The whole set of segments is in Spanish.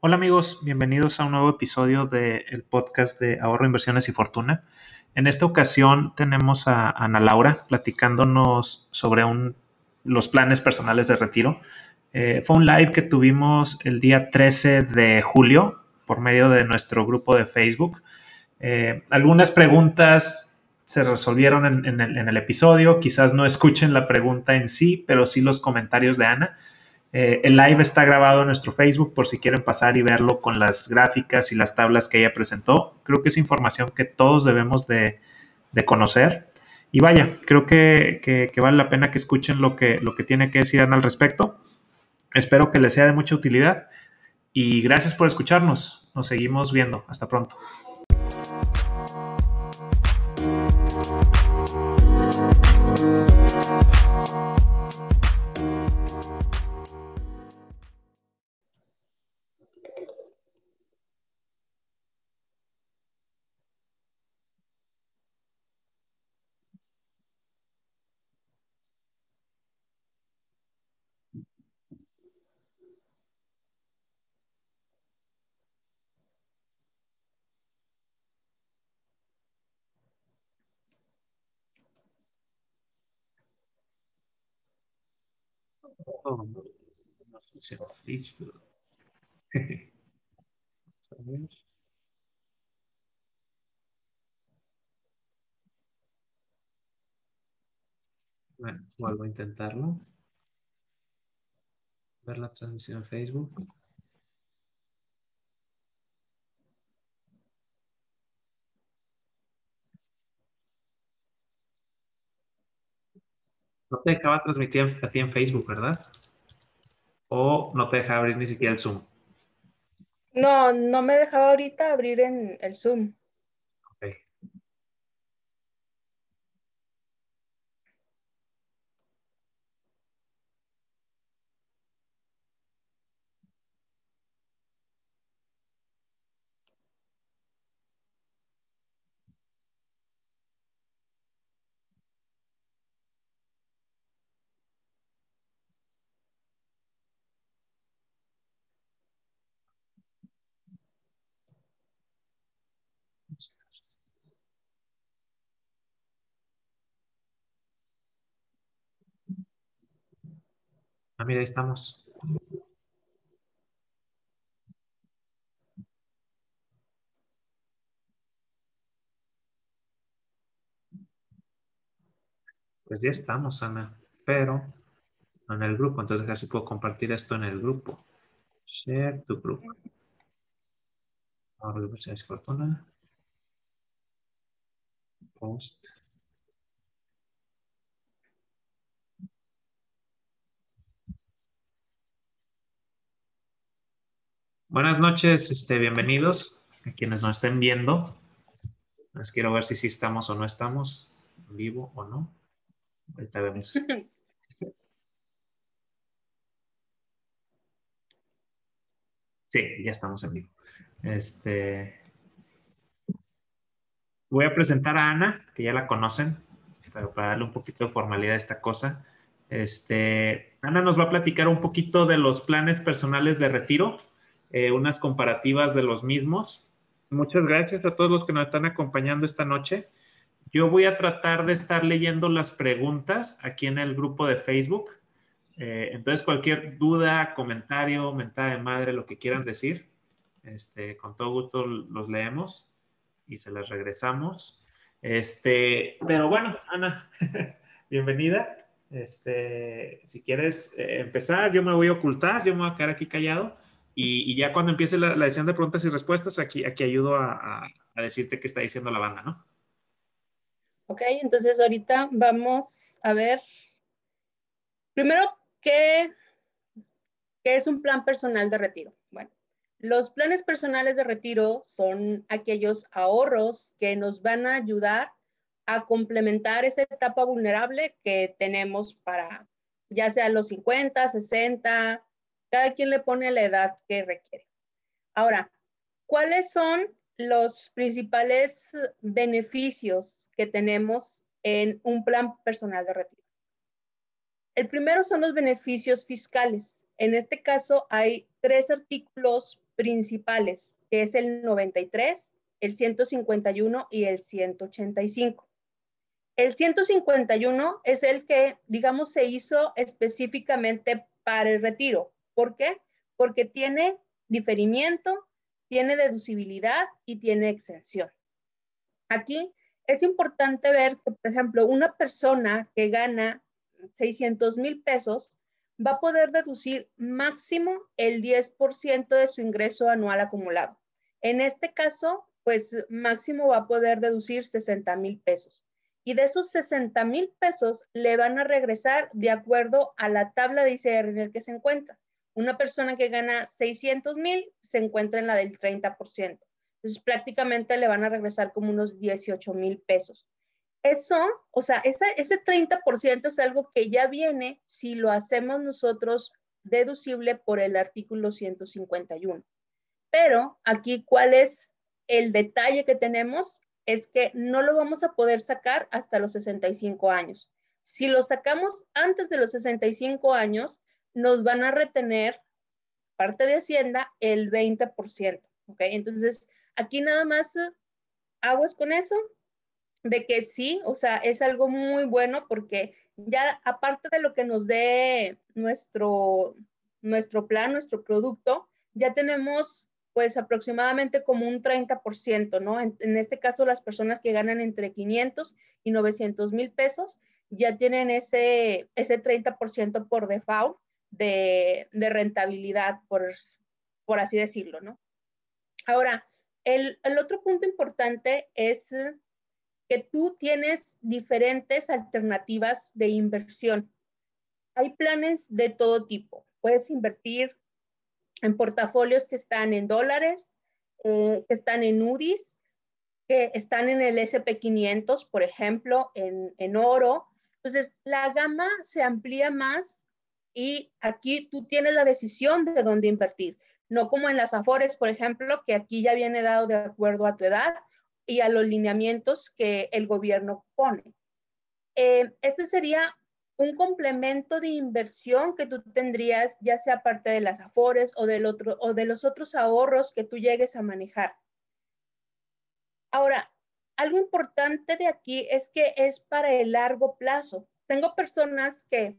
Hola amigos, bienvenidos a un nuevo episodio del podcast de Ahorro, Inversiones y Fortuna. En esta ocasión tenemos a Ana Laura platicándonos sobre los planes personales de retiro. Eh, fue un live que tuvimos el día 13 de julio por medio de nuestro grupo de Facebook. Eh, algunas preguntas se resolvieron en, el, episodio, quizás no escuchen la pregunta en sí, pero sí los comentarios de Ana. Eh, el live está grabado en nuestro Facebook por si quieren pasar y verlo con las gráficas y las tablas que ella presentó. Creo que es información que todos debemos de, conocer. Y vaya, creo que, vale la pena que escuchen lo que, lo que tiene que decir al respecto. Espero que les sea de mucha utilidad y gracias por escucharnos. Nos seguimos viendo. Hasta pronto. Oh, no, funciona Bueno, vuelvo a intentarlo. Ver la transmisión en Facebook. No te dejaba transmitir a ti en Facebook, ¿verdad? O no te dejaba abrir ni siquiera el Zoom. No, no me dejaba ahorita abrir en el Zoom. Ah, mira, ahí estamos. Pues ya estamos, Ana, pero en el grupo. Entonces, casi puedo compartir esto en el grupo. Share tu grupo. Ahora, fortuna. Post. Buenas noches, este, bienvenidos a quienes nos estén viendo. Les quiero ver si sí estamos o no estamos, en vivo o no. Ahorita vemos. Sí, ya estamos en vivo. Este, voy a presentar a Ana, que ya la conocen, pero para darle un poquito de formalidad a esta cosa. Este, Ana nos va a platicar un poquito de los planes personales de retiro eh, unas comparativas de los mismos. Muchas gracias a todos los que nos están acompañando esta noche. Yo voy a tratar de estar leyendo las preguntas aquí en el grupo de Facebook. Eh, entonces, cualquier duda, comentario, mentada de madre, lo que quieran decir, este, con todo gusto los leemos y se las regresamos. Este, pero bueno, Ana, bienvenida. Este, si quieres eh, empezar, yo me voy a ocultar, yo me voy a quedar aquí callado y, ya cuando empiece la, la, de preguntas y respuestas, aquí, aquí ayudo a, a, decirte qué está diciendo la banda, ¿no? Ok, entonces ahorita vamos a ver. Primero, ¿qué, ¿qué es un plan personal de retiro? Bueno, los planes personales de retiro son aquellos ahorros que nos van a ayudar a complementar esa etapa vulnerable que tenemos para ya sea los 50, 60, cada quien le pone la edad que requiere. Ahora, ¿cuáles son los principales beneficios que tenemos en un plan personal de retiro? El primero son los beneficios fiscales. En este caso hay tres artículos principales, que es el 93, el 151 y el 185. El 151 es el que, digamos, se hizo específicamente para el retiro. ¿Por qué? Porque tiene diferimiento, tiene deducibilidad y tiene exención. Aquí es importante ver que, por ejemplo, una persona que gana 600 mil pesos va a poder deducir máximo el 10% de su ingreso anual acumulado. En este caso, pues máximo va a poder deducir 60 mil pesos. Y de esos 60 mil pesos le van a regresar de acuerdo a la tabla de ICR en el que se encuentra. Una persona que gana 600 mil se encuentra en la del 30%. Entonces prácticamente le van a regresar como unos 18 mil pesos. Eso, o sea, ese, ese 30% es algo que ya viene si lo hacemos nosotros deducible por el artículo 151. Pero aquí, ¿cuál es el detalle que tenemos? Es que no lo vamos a poder sacar hasta los 65 años. Si lo sacamos antes de los 65 años, nos van a retener parte de Hacienda el 20%. ¿ok? Entonces, aquí nada más aguas con eso, de que sí, o sea, es algo muy bueno porque ya aparte de lo que nos dé nuestro, nuestro plan, nuestro producto, ya tenemos pues aproximadamente como un 30%, ¿no? En, en, este caso, las personas que ganan entre 500 y 900 mil pesos ya tienen ese, ese 30% por default de, rentabilidad, por, por así decirlo, ¿no? Ahora, el, el otro punto importante es que tú tienes diferentes alternativas de inversión. Hay planes de todo tipo. Puedes invertir en portafolios que están en dólares, eh, que están en UDIs, que están en el SP500, por ejemplo, en, en oro. Entonces, la gama se amplía más y aquí tú tienes la decisión de dónde invertir. No como en las Afores, por ejemplo, que aquí ya viene dado de acuerdo a tu edad y a los lineamientos que el gobierno pone. Eh, este sería un complemento de inversión que tú tendrías, ya sea parte de las afores o, del otro, o de los otros ahorros que tú llegues a manejar. Ahora, algo importante de aquí es que es para el largo plazo. Tengo personas que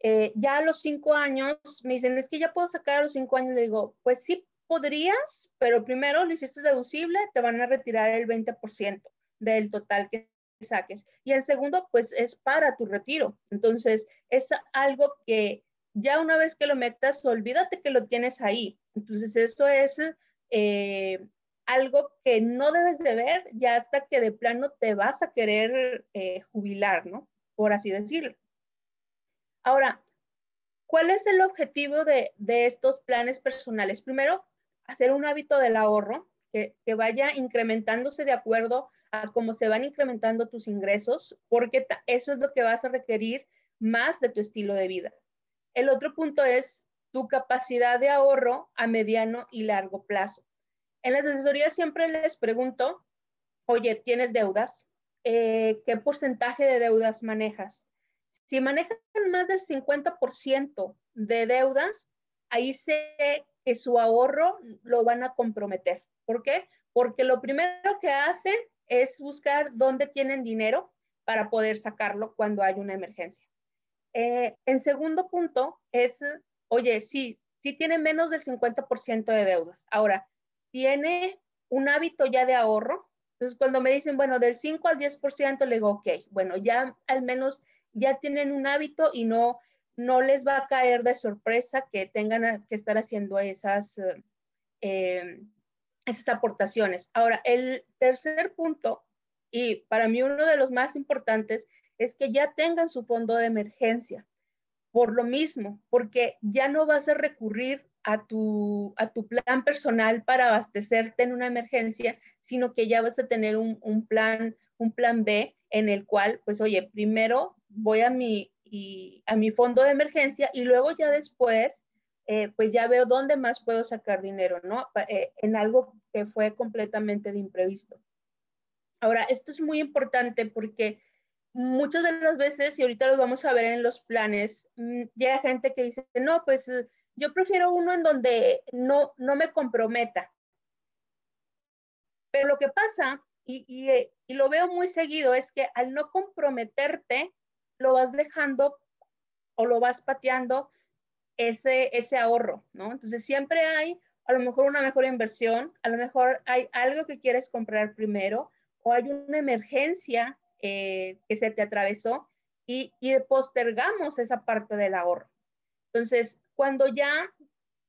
eh, ya a los cinco años me dicen, es que ya puedo sacar a los cinco años. Le digo, pues sí, podrías, pero primero lo hiciste deducible, te van a retirar el 20% del total que saques. Y en segundo, pues es para tu retiro. Entonces, es algo que ya una vez que lo metas, olvídate que lo tienes ahí. Entonces, eso es eh, algo que no debes de ver ya hasta que de plano te vas a querer eh, jubilar, ¿no? Por así decirlo. Ahora, ¿cuál es el objetivo de, de estos planes personales? Primero, hacer un hábito del ahorro que, que vaya incrementándose de acuerdo a cómo se van incrementando tus ingresos, porque eso es lo que vas a requerir más de tu estilo de vida. El otro punto es tu capacidad de ahorro a mediano y largo plazo. En las asesorías siempre les pregunto, oye, ¿tienes deudas? Eh, ¿Qué porcentaje de deudas manejas? Si manejan más del 50% de deudas, ahí sé que su ahorro lo van a comprometer. ¿Por qué? Porque lo primero que hacen es buscar dónde tienen dinero para poder sacarlo cuando hay una emergencia. Eh, en segundo punto es, oye, sí, sí tiene menos del 50% de deudas. Ahora, tiene un hábito ya de ahorro. Entonces, cuando me dicen, bueno, del 5 al 10%, le digo, ok, bueno, ya al menos ya tienen un hábito y no no les va a caer de sorpresa que tengan que estar haciendo esas, eh, esas aportaciones. Ahora, el tercer punto, y para mí uno de los más importantes, es que ya tengan su fondo de emergencia. Por lo mismo, porque ya no vas a recurrir a tu, a tu plan personal para abastecerte en una emergencia, sino que ya vas a tener un, un plan, un plan B en el cual, pues, oye, primero voy a mi, y a mi fondo de emergencia y luego ya después, eh, pues ya veo dónde más puedo sacar dinero, ¿no? Eh, en algo que fue completamente de imprevisto. Ahora, esto es muy importante porque muchas de las veces, y ahorita lo vamos a ver en los planes, mm, llega gente que dice, no, pues yo prefiero uno en donde no, no me comprometa. Pero lo que pasa, y, y, lo veo muy seguido, es que al no comprometerte, lo vas dejando o lo vas pateando ese, ese ahorro, ¿no? Entonces siempre hay a lo mejor una mejor inversión, a lo mejor hay algo que quieres comprar primero o hay una emergencia eh, que se te atravesó y, y postergamos esa parte del ahorro. Entonces, cuando ya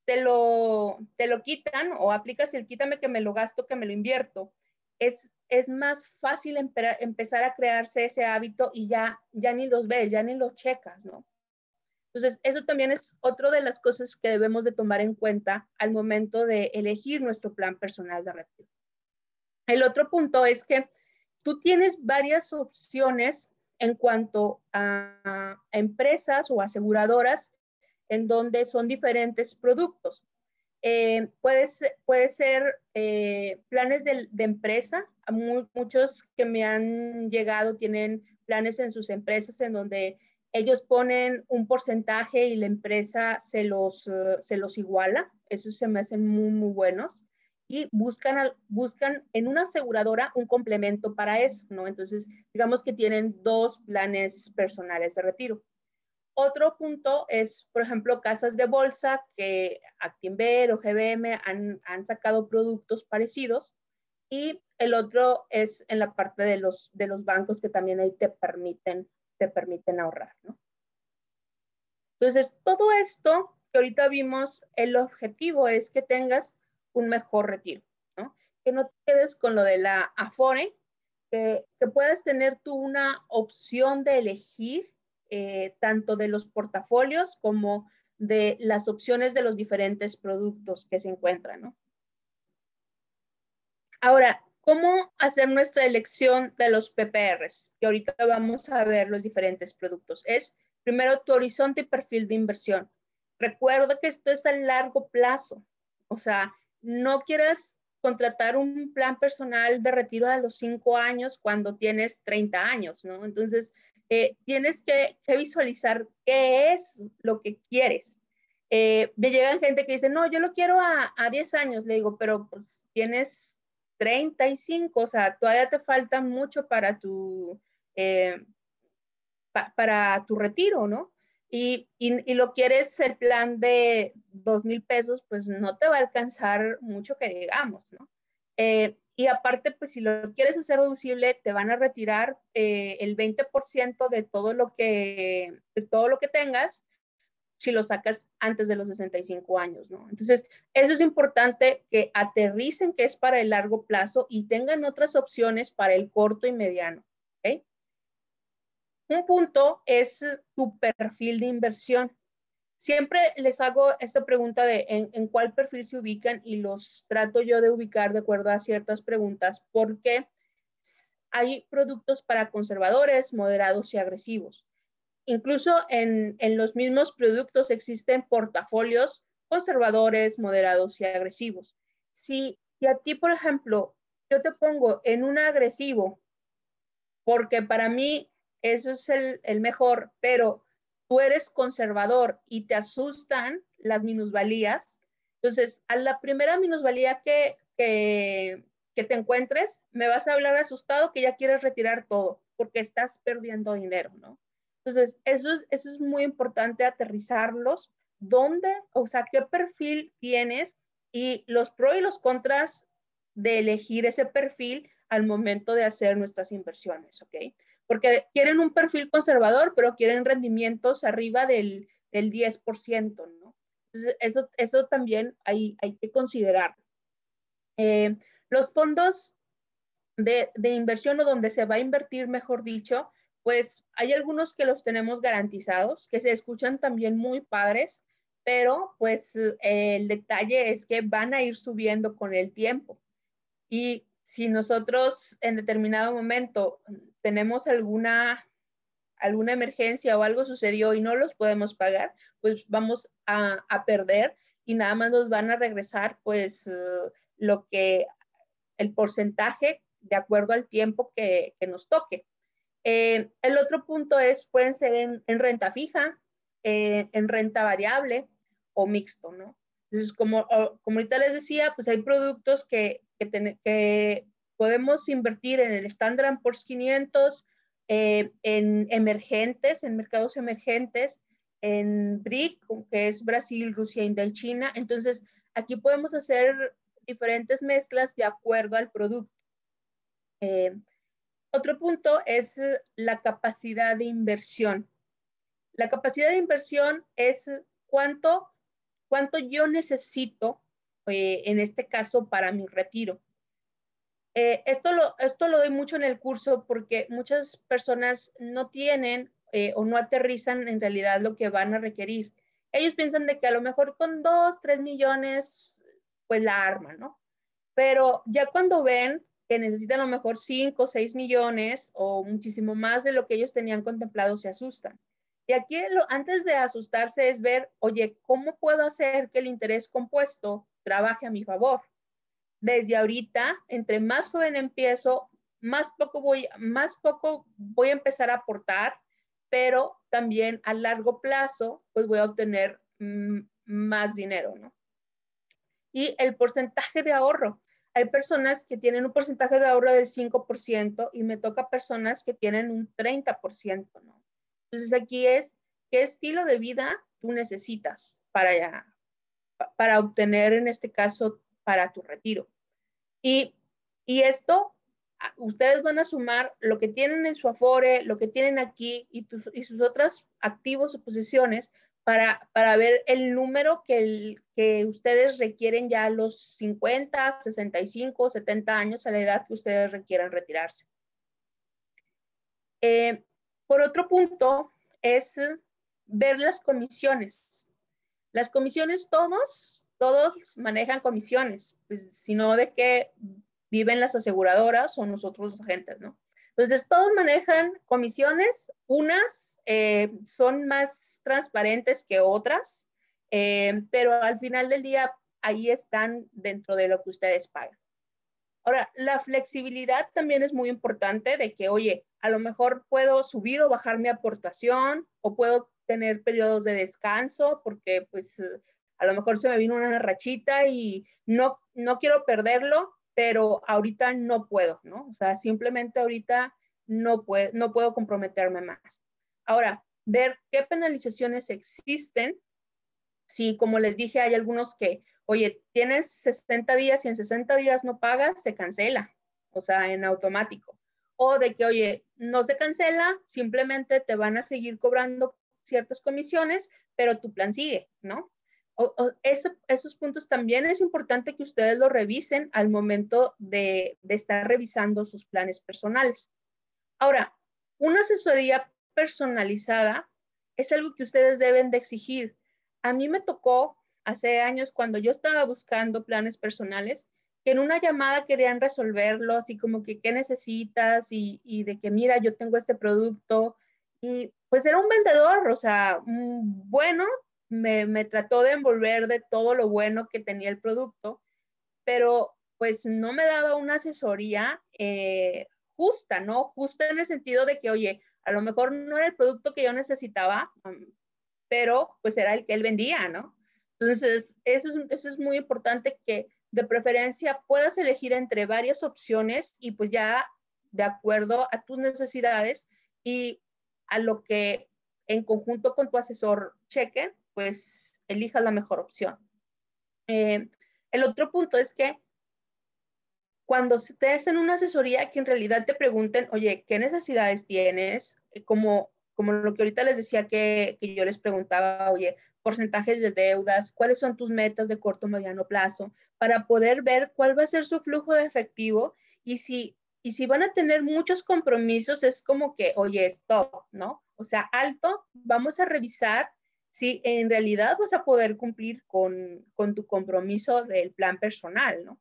te lo, te lo quitan o aplicas el quítame que me lo gasto, que me lo invierto, es, es más fácil empezar a crearse ese hábito y ya, ya ni los ves, ya ni los checas, ¿no? Entonces, eso también es otra de las cosas que debemos de tomar en cuenta al momento de elegir nuestro plan personal de retiro. El otro punto es que tú tienes varias opciones en cuanto a empresas o aseguradoras en donde son diferentes productos. Eh, puede, ser, eh, planes de, empresa. Muchos que me han llegado tienen planes en sus empresas en donde ellos ponen un porcentaje y la empresa se los, eh, se los iguala. Esos se me hacen muy, muy buenos. Y buscan, buscan en una aseguradora un complemento para eso, ¿no? Entonces, digamos que tienen dos planes personales de retiro. Otro punto es, por ejemplo, casas de bolsa que Actinver o GBM han, han sacado productos parecidos. Y el otro es en la parte de los, de los bancos que también ahí te permiten te permiten ahorrar, ¿no? Entonces, todo esto que ahorita vimos, el objetivo es que tengas un mejor retiro, ¿no? Que no te quedes con lo de la Afore, que, puedas tener tú una opción de elegir eh, tanto de los portafolios como de las opciones de los diferentes productos que se encuentran, ¿no? Ahora, ¿Cómo hacer nuestra elección de los PPRs? Y ahorita vamos a ver los diferentes productos. Es primero tu horizonte y perfil de inversión. Recuerda que esto es a largo plazo. O sea, no quieras contratar un plan personal de retiro a los cinco años cuando tienes 30 años, ¿no? Entonces, eh, tienes que, visualizar qué es lo que quieres. Eh, me llegan gente que dice, no, yo lo quiero a, a 10 años. Le digo, pero pues tienes 35, o sea, todavía te falta mucho para tu, eh, para tu retiro, ¿no? Y, y, lo quieres el plan de dos mil pesos, pues no te va a alcanzar mucho que digamos, ¿no? Eh, y aparte, pues si lo quieres hacer reducible, te van a retirar eh, el 20% de todo lo que, de todo lo que tengas si lo sacas antes de los 65 años, ¿no? Entonces, eso es importante que aterricen que es para el largo plazo y tengan otras opciones para el corto y mediano. Un punto es tu perfil de inversión. Siempre les hago esta pregunta de en, en cuál perfil se ubican y los trato yo de ubicar de acuerdo a ciertas preguntas porque hay productos para conservadores, moderados y agresivos. Incluso en, los mismos productos existen portafolios conservadores, moderados y agresivos. Si, a ti, por ejemplo, yo te pongo en un agresivo, porque para mí eso es el, mejor, pero tú eres conservador y te asustan las minusvalías, entonces a la primera minusvalía que, que, que te encuentres, me vas a hablar asustado que ya quieres retirar todo, porque estás perdiendo dinero, ¿no? Entonces, eso es, eso es muy importante aterrizarlos. ¿Dónde, o sea, qué perfil tienes y los pros y los contras de elegir ese perfil al momento de hacer nuestras inversiones, ¿ok? Porque quieren un perfil conservador, pero quieren rendimientos arriba del, del 10%, ¿no? Eso, eso también hay, hay que considerar. Eh, los fondos de, de, inversión o donde se va a invertir, mejor dicho, pues hay algunos que los tenemos garantizados, que se escuchan también muy padres, pero pues el detalle es que van a ir subiendo con el tiempo. Y si nosotros en determinado momento tenemos alguna, alguna emergencia o algo sucedió y no los podemos pagar, pues vamos a, perder y nada más nos van a regresar pues lo que, el porcentaje de acuerdo al tiempo que nos toque. Eh, el otro punto es, pueden ser en, renta fija, eh, en renta variable o mixto, ¿no? Entonces, como, como ahorita les decía, pues hay productos que, que, que podemos invertir en el Standard Poor's 500, eh, en emergentes, en mercados emergentes, en BRIC, que es Brasil, Rusia, India y China. Entonces, aquí podemos hacer diferentes mezclas de acuerdo al producto. Eh, otro punto es la capacidad de inversión. La capacidad de inversión es cuánto, cuánto yo necesito, eh, en este caso, para mi retiro. Eh, esto, lo, esto lo doy mucho en el curso porque muchas personas no tienen eh, o no aterrizan en realidad lo que van a requerir. Ellos piensan de que a lo mejor con dos, tres millones, pues la arman, ¿no? Pero ya cuando ven que necesitan a lo mejor cinco, seis millones o muchísimo más de lo que ellos tenían contemplado, se asustan. Y aquí lo, antes de asustarse es ver, oye, ¿cómo puedo hacer que el interés compuesto trabaje a mi favor? Desde ahorita, entre más joven empiezo, más poco voy, más poco voy a empezar a aportar, pero también a largo plazo, pues voy a obtener mm, más dinero, ¿no? Y el porcentaje de ahorro. Hay personas que tienen un porcentaje de ahorro del 5% y me toca personas que tienen un 30%, ¿no? Entonces aquí es, ¿qué estilo de vida tú necesitas para, para obtener, en este caso, para tu retiro? Y, y esto, ustedes van a sumar lo que tienen en su Afore, lo que tienen aquí y, y sus otros activos o posiciones para, para, ver el número que, el, que ustedes requieren ya a los 50, 65, 70 años, a la edad que ustedes requieran retirarse. Eh, por otro punto, es ver las comisiones. Las comisiones todos, todos manejan comisiones, pues, sino de que viven las aseguradoras o nosotros los agentes, ¿no? Entonces, todos manejan comisiones, unas eh, son más transparentes que otras, eh, pero al final del día ahí están dentro de lo que ustedes pagan. Ahora, la flexibilidad también es muy importante de que, oye, a lo mejor puedo subir o bajar mi aportación o puedo tener periodos de descanso porque pues a lo mejor se me vino una rachita y no, no quiero perderlo, pero ahorita no puedo, ¿no? O sea, simplemente ahorita no, puedo, no puedo comprometerme más. Ahora, ver qué penalizaciones existen. Si, como les dije, hay algunos que, oye, tienes 60 días y en 60 días no pagas, se cancela, o sea, en automático o de que, oye, no se cancela, simplemente te van a seguir cobrando ciertas comisiones, pero tu plan sigue, ¿no? Esos puntos también es importante que ustedes lo revisen al momento de, estar revisando sus planes personales. Ahora, una asesoría personalizada es algo que ustedes deben de exigir. A mí me tocó hace años cuando yo estaba buscando planes personales, en una llamada querían resolverlo, así como que qué necesitas y, y, de que mira, yo tengo este producto. Y pues era un vendedor, o sea, bueno, me, trató de envolver de todo lo bueno que tenía el producto, pero pues no me daba una asesoría eh, justa, ¿no? Justa en el sentido de que, oye, a lo mejor no era el producto que yo necesitaba, pero pues era el que él vendía, ¿no? Entonces, eso es, eso es muy importante que de preferencia puedas elegir entre varias opciones y pues ya de acuerdo a tus necesidades y a lo que en conjunto con tu asesor cheque, pues elija la mejor opción. Eh, el otro punto es que cuando te hacen una asesoría, que en realidad te pregunten, oye, ¿qué necesidades tienes? Eh, como, como lo que ahorita les decía que, que yo les preguntaba, oye, porcentajes de deudas, cuáles son tus metas de corto, mediano plazo, para poder ver cuál va a ser su flujo de efectivo y si, y si van a tener muchos compromisos, es como que, oye, stop, ¿no? O sea, alto, vamos a revisar si en realidad vas a poder cumplir con, con tu compromiso del plan personal, ¿no?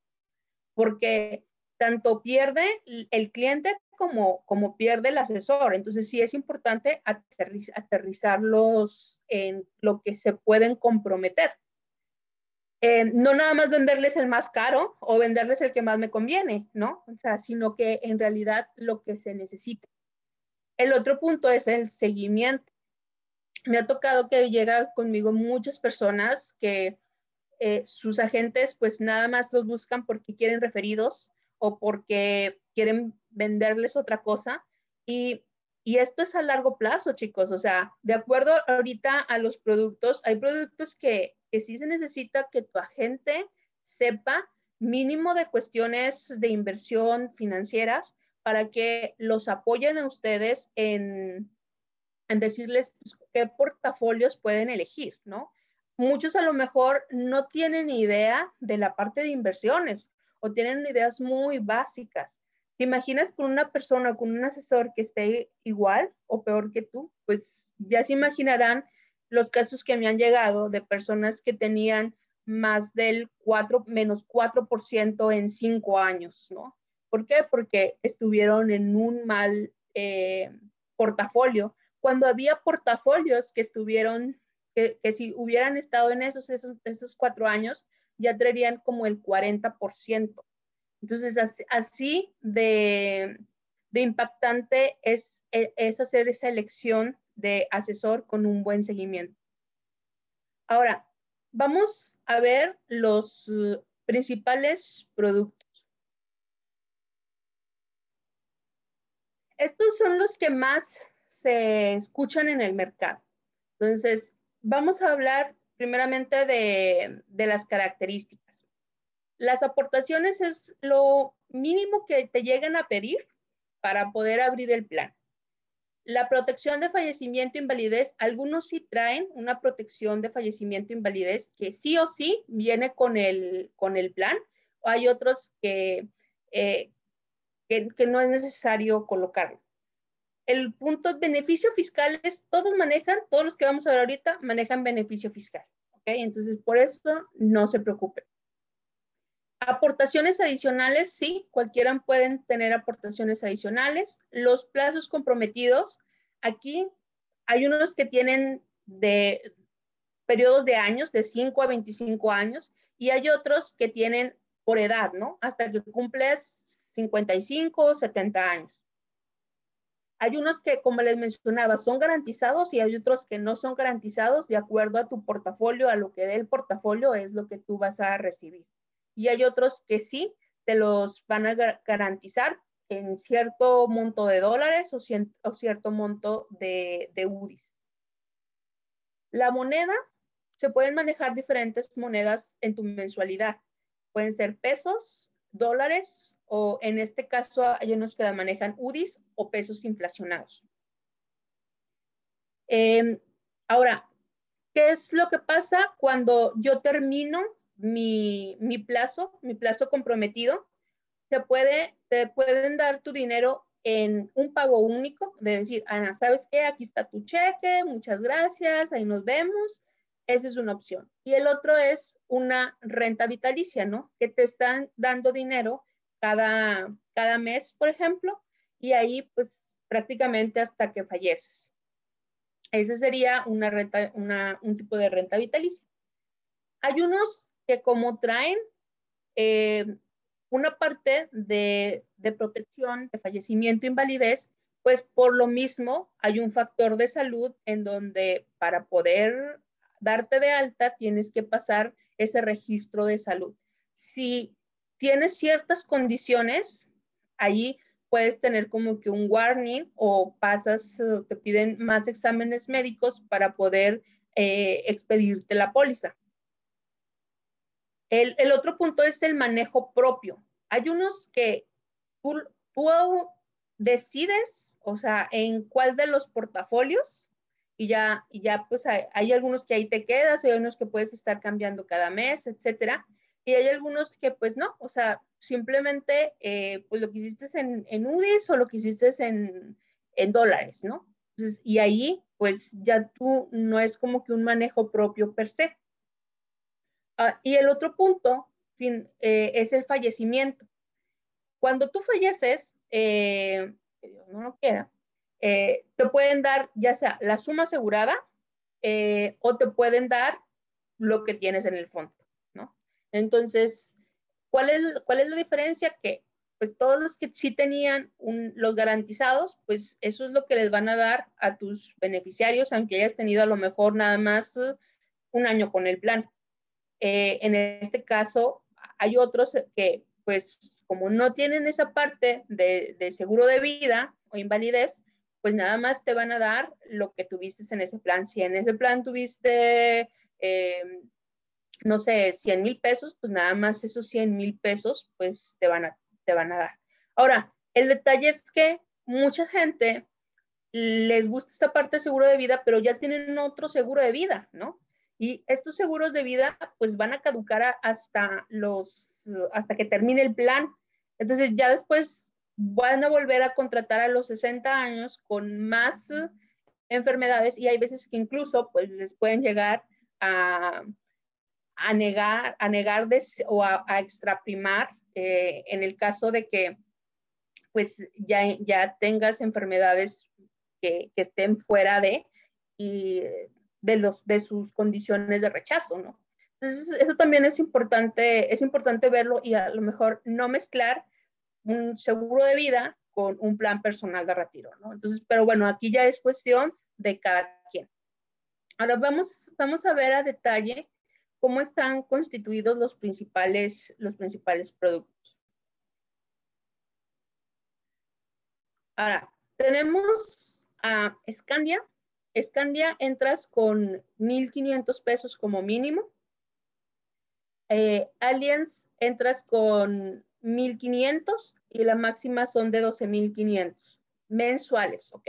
Porque tanto pierde el cliente como, como pierde el asesor. Entonces sí es importante aterrizarlos en lo que se pueden comprometer. Eh, no nada más venderles el más caro o venderles el que más me conviene, ¿no? O sea, sino que en realidad lo que se necesita. El otro punto es el seguimiento. Me ha tocado que llega conmigo muchas personas que eh, sus agentes pues nada más los buscan porque quieren referidos o porque quieren venderles otra cosa. Y, y esto es a largo plazo, chicos. O sea, de acuerdo ahorita a los productos, hay productos que, que sí se necesita que tu agente sepa mínimo de cuestiones de inversión financieras para que los apoyen a ustedes en, en decirles pues, qué portafolios pueden elegir, ¿no? Muchos a lo mejor no tienen idea de la parte de inversiones o tienen ideas muy básicas. ¿Te imaginas con una persona, con un asesor que esté igual o peor que tú? Pues ya se imaginarán los casos que me han llegado de personas que tenían más del 4, menos 4% en cinco años, ¿no? ¿Por qué? Porque estuvieron en un mal eh, portafolio, cuando había portafolios que estuvieron, que, si hubieran estado en esos, esos, esos cuatro años, ya traerían como el 40%. Entonces, así, de, de, impactante es, e, es hacer esa elección de asesor con un buen seguimiento. Ahora, vamos a ver los uh, principales productos. Estos son los que más se escuchan en el mercado. Entonces, vamos a hablar primeramente de, de las características. Las aportaciones es lo mínimo que te llegan a pedir para poder abrir el plan. La protección de fallecimiento e invalidez, algunos sí traen una protección de fallecimiento e invalidez que sí o sí viene con el, con el plan. Hay otros que, eh, que, que, no es necesario colocarlo. El punto beneficio fiscal es, todos manejan, todos los que vamos a ver ahorita manejan beneficio fiscal. ¿ok? Entonces, por eso no se preocupen. Aportaciones adicionales, sí, cualquiera pueden tener aportaciones adicionales. Los plazos comprometidos, aquí hay unos que tienen de periodos de años, de 5 a 25 años, y hay otros que tienen por edad, ¿no? Hasta que cumples 55 o 70 años. Hay unos que, como les mencionaba, son garantizados y hay otros que no son garantizados de acuerdo a tu portafolio, a lo que dé el portafolio es lo que tú vas a recibir y hay otros que sí te los van a garantizar en cierto monto de dólares o, cierto monto de, de UDIs. La moneda, se pueden manejar diferentes monedas en tu mensualidad. Pueden ser pesos, dólares o en este caso hay unos que manejan UDIs o pesos inflacionados. Em, ahora, ¿qué es lo que pasa cuando yo termino mi, mi plazo, mi plazo comprometido, te, puede, te pueden dar tu dinero en un pago único, de decir, Ana, ¿sabes qué? Aquí está tu cheque, muchas gracias, ahí nos vemos. Esa es una opción. Y el otro es una renta vitalicia, ¿no? Que te están dando dinero cada, cada mes, por ejemplo, y ahí pues prácticamente hasta que falleces. Ese sería una un tipo de renta vitalicia. Hay unos que como traen eh, una parte de, de, protección, de fallecimiento, invalidez, pues por lo mismo hay un factor de salud en donde para poder darte de alta tienes que pasar ese registro de salud. Si tienes ciertas condiciones, ahí puedes tener como que un warning o pasas, te piden más exámenes médicos para poder eh, expedirte la póliza. El, otro punto es el manejo propio. Hay unos que tú, decides, o sea, en cuál de los portafolios y ya, y ya pues hay, algunos que ahí te quedas, hay unos que puedes estar cambiando cada mes, etcétera. Y hay algunos que pues no, o sea, simplemente eh, pues lo que hiciste en, en UDIs o lo que hiciste en, en dólares, ¿no? y ahí pues ya tú no es como que un manejo propio per se. Ah, y el otro punto fin, eh, es el fallecimiento. Cuando tú falleces, eh, no lo quiera, eh, te pueden dar ya sea la suma asegurada o te pueden dar lo que tienes en el fondo. Entonces, ¿cuál es, cuál es la diferencia? Que pues todos los que sí tenían los garantizados, pues eso es lo que les van a dar a tus beneficiarios, aunque hayas tenido a lo mejor nada más uh, un año con el plan. Eh, en este caso, hay otros que, pues, como no tienen esa parte de, seguro de vida o invalidez, pues nada más te van a dar lo que tuviste en ese plan. Si en ese plan tuviste, eh, no sé, 100 mil pesos, pues nada más esos 100 mil pesos, pues te van a te van a dar. Ahora, el detalle es que mucha gente les gusta esta parte de seguro de vida, pero ya tienen otro seguro de vida, ¿no? Y estos seguros de vida, pues van a caducar hasta los, hasta que termine el plan. Entonces ya después van a volver a contratar a los 60 años con más enfermedades y hay veces que incluso pues les pueden llegar a, a negar, a negar o a, a extraprimar eh, en el caso de que pues ya, ya tengas enfermedades que, estén fuera de, y de, los, de sus condiciones de rechazo, ¿no? Entonces, eso también es importante, es importante verlo y a lo mejor no mezclar un seguro de vida con un plan personal de retiro, ¿no? Entonces, pero bueno, aquí ya es cuestión de cada quien. Ahora vamos, vamos a ver a detalle cómo están constituidos los principales, los principales productos. Ahora, tenemos a Scandia. Scandia entras con 1.500 pesos como mínimo. Eh, entras con 1.500 y la máxima son de 12.500 mensuales, ¿ok?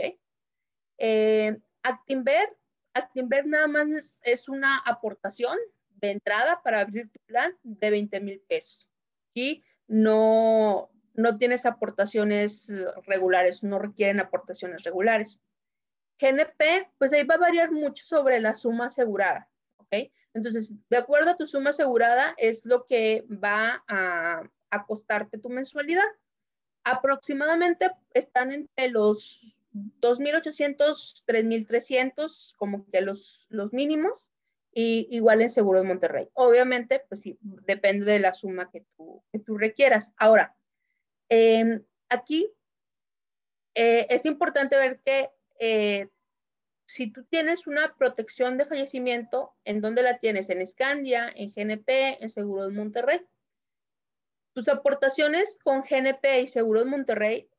Eh, Actinver, Actinver nada más es una aportación de entrada para abrir tu plan de 20 mil pesos. Y no, no tienes aportaciones regulares, no requieren aportaciones regulares. GNP, pues ahí va a variar mucho sobre la suma asegurada, ¿ok? Entonces, de acuerdo a tu suma asegurada, es lo que va a, a costarte tu mensualidad. Aproximadamente están entre los 2.800, 3.300, como que los, los mínimos y igual en Seguro de Monterrey. Obviamente, pues sí, depende de la suma que tú, que tú requieras. Ahora, em, aquí eh, es importante ver que eh, si tú tienes una protección de fallecimiento, ¿en dónde la tienes? En Scandia, en GNP, en Seguro de Monterrey. Tus aportaciones con GNP y Seguro de Monterrey,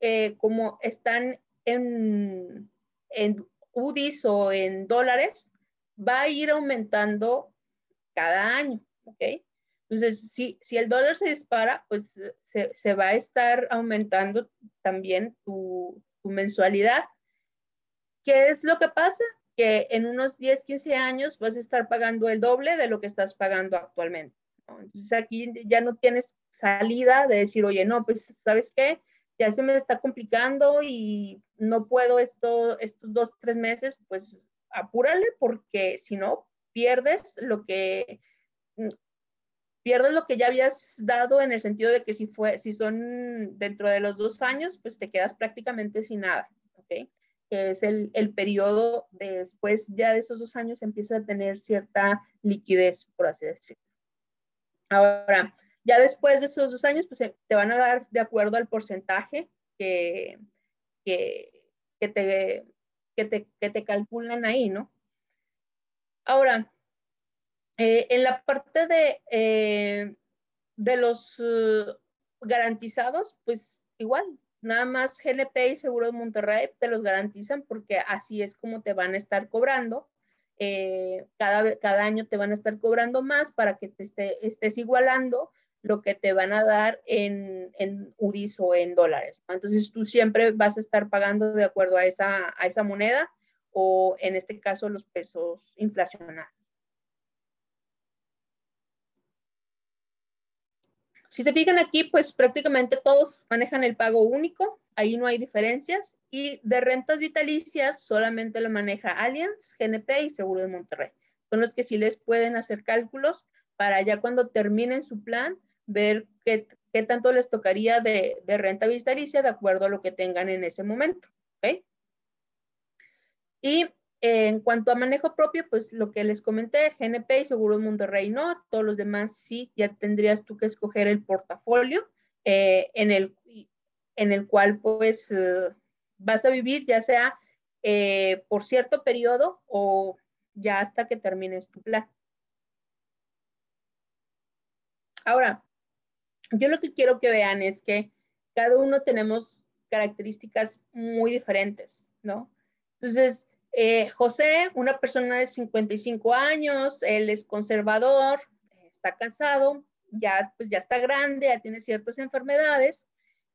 eh, como están en, en UDIs o en dólares, va a ir aumentando cada año, ¿ok? Entonces, si, si el dólar se dispara, pues se, se va a estar aumentando también tu, tu, mensualidad. ¿Qué es lo que pasa? Que en unos 10, 15 años vas a estar pagando el doble de lo que estás pagando actualmente. Entonces, aquí ya no tienes salida de decir, oye, no, pues, ¿sabes qué? Ya se me está complicando y no puedo esto, estos dos, tres meses, pues apúrale porque si no, pierdes lo que mm, pierdes lo que ya habías dado en el sentido de que si fue, si son dentro de los dos años, pues te quedas prácticamente sin nada, ¿ok? Que es el, el periodo después ya de esos dos años empieza a tener cierta liquidez, por así decirlo. Ahora, ya después de esos dos años, pues te van a dar de acuerdo al porcentaje que, que, que te que te, calculan ahí, ¿no? Ahora, eh, en la parte de, eh, de los eh, garantizados, pues igual, nada más GNP y Seguro de Monterrey te los garantizan porque así es como te van a estar cobrando. cada, cada año te van a estar cobrando más para que te estés igualando lo que te van a dar en, en UDIs o en dólares. Entonces tú siempre vas a estar pagando de acuerdo a esa, a esa moneda o en este caso los pesos inflacionarios. Si te fijan aquí, pues prácticamente todos manejan el pago único, ahí no hay diferencias. Y de rentas vitalicias solamente lo maneja Allianz, GNP y Seguro de Monterrey. Son los que sí les pueden hacer cálculos para ya cuando terminen su plan ver qué, tanto les tocaría de, renta vitalicia de acuerdo a lo que tengan en ese momento. Y en cuanto a manejo propio, pues lo que les comenté, GNP y Seguros Monterrey no, todos los demás sí, ya tendrías tú que escoger el portafolio eh, en, el, en el cual pues eh, vas a vivir ya sea eh, por cierto periodo o ya hasta que termines tu plan. Ahora, yo lo que quiero que vean es que cada uno tenemos características muy diferentes, ¿no? Entonces, eh, José, una persona de 55 años, él es conservador, está casado, ya, pues ya está grande, ya tiene ciertas enfermedades,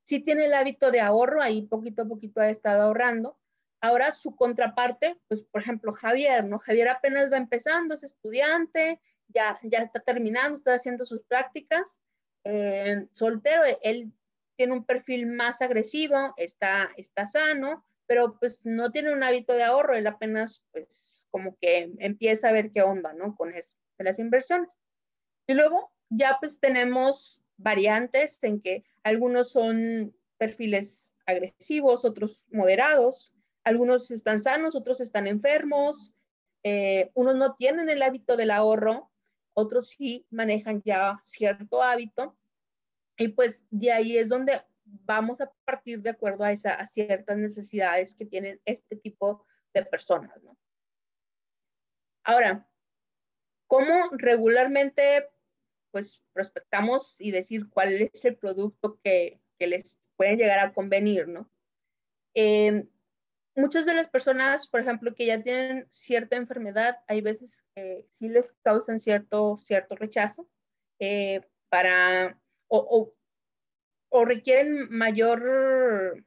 sí tiene el hábito de ahorro, ahí poquito a poquito ha estado ahorrando. Ahora su contraparte, pues por ejemplo Javier, ¿no? Javier apenas va empezando, es estudiante, ya, ya está terminando, está haciendo sus prácticas, eh, soltero, él tiene un perfil más agresivo, está, está sano, pero pues no tiene un hábito de ahorro, él apenas pues como que empieza a ver qué onda, ¿no? Con eso, de las inversiones. Y luego ya pues tenemos variantes en que algunos son perfiles agresivos, otros moderados, algunos están sanos, otros están enfermos, eh, unos no tienen el hábito del ahorro, otros sí manejan ya cierto hábito. Y pues de ahí es donde vamos a partir de acuerdo a, esa, ciertas necesidades que tienen este tipo de personas. ¿no? Ahora, ¿cómo regularmente pues prospectamos y decir cuál es el producto que, que les puede llegar a convenir, ¿no? Eh, muchas de las personas, por ejemplo, que ya tienen cierta enfermedad, hay veces que sí les causan cierto, cierto rechazo eh, para, o, o, requieren mayor,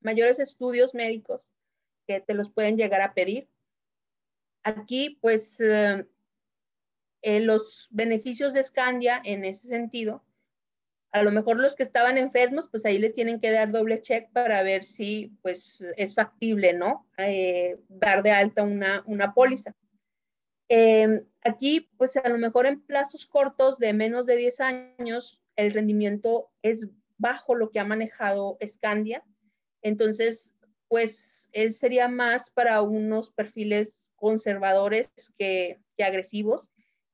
mayores estudios médicos que te los pueden llegar a pedir. Aquí, pues, eh, eh, los beneficios de Scandia en ese sentido a lo mejor los que estaban enfermos, pues ahí le tienen que dar doble check para ver si pues es factible, ¿no? Eh, dar de alta una, una póliza. Em, aquí, pues a lo mejor en plazos cortos de menos de 10 años, el rendimiento es bajo lo que ha manejado Scandia. Entonces, pues él sería más para unos perfiles conservadores que, que agresivos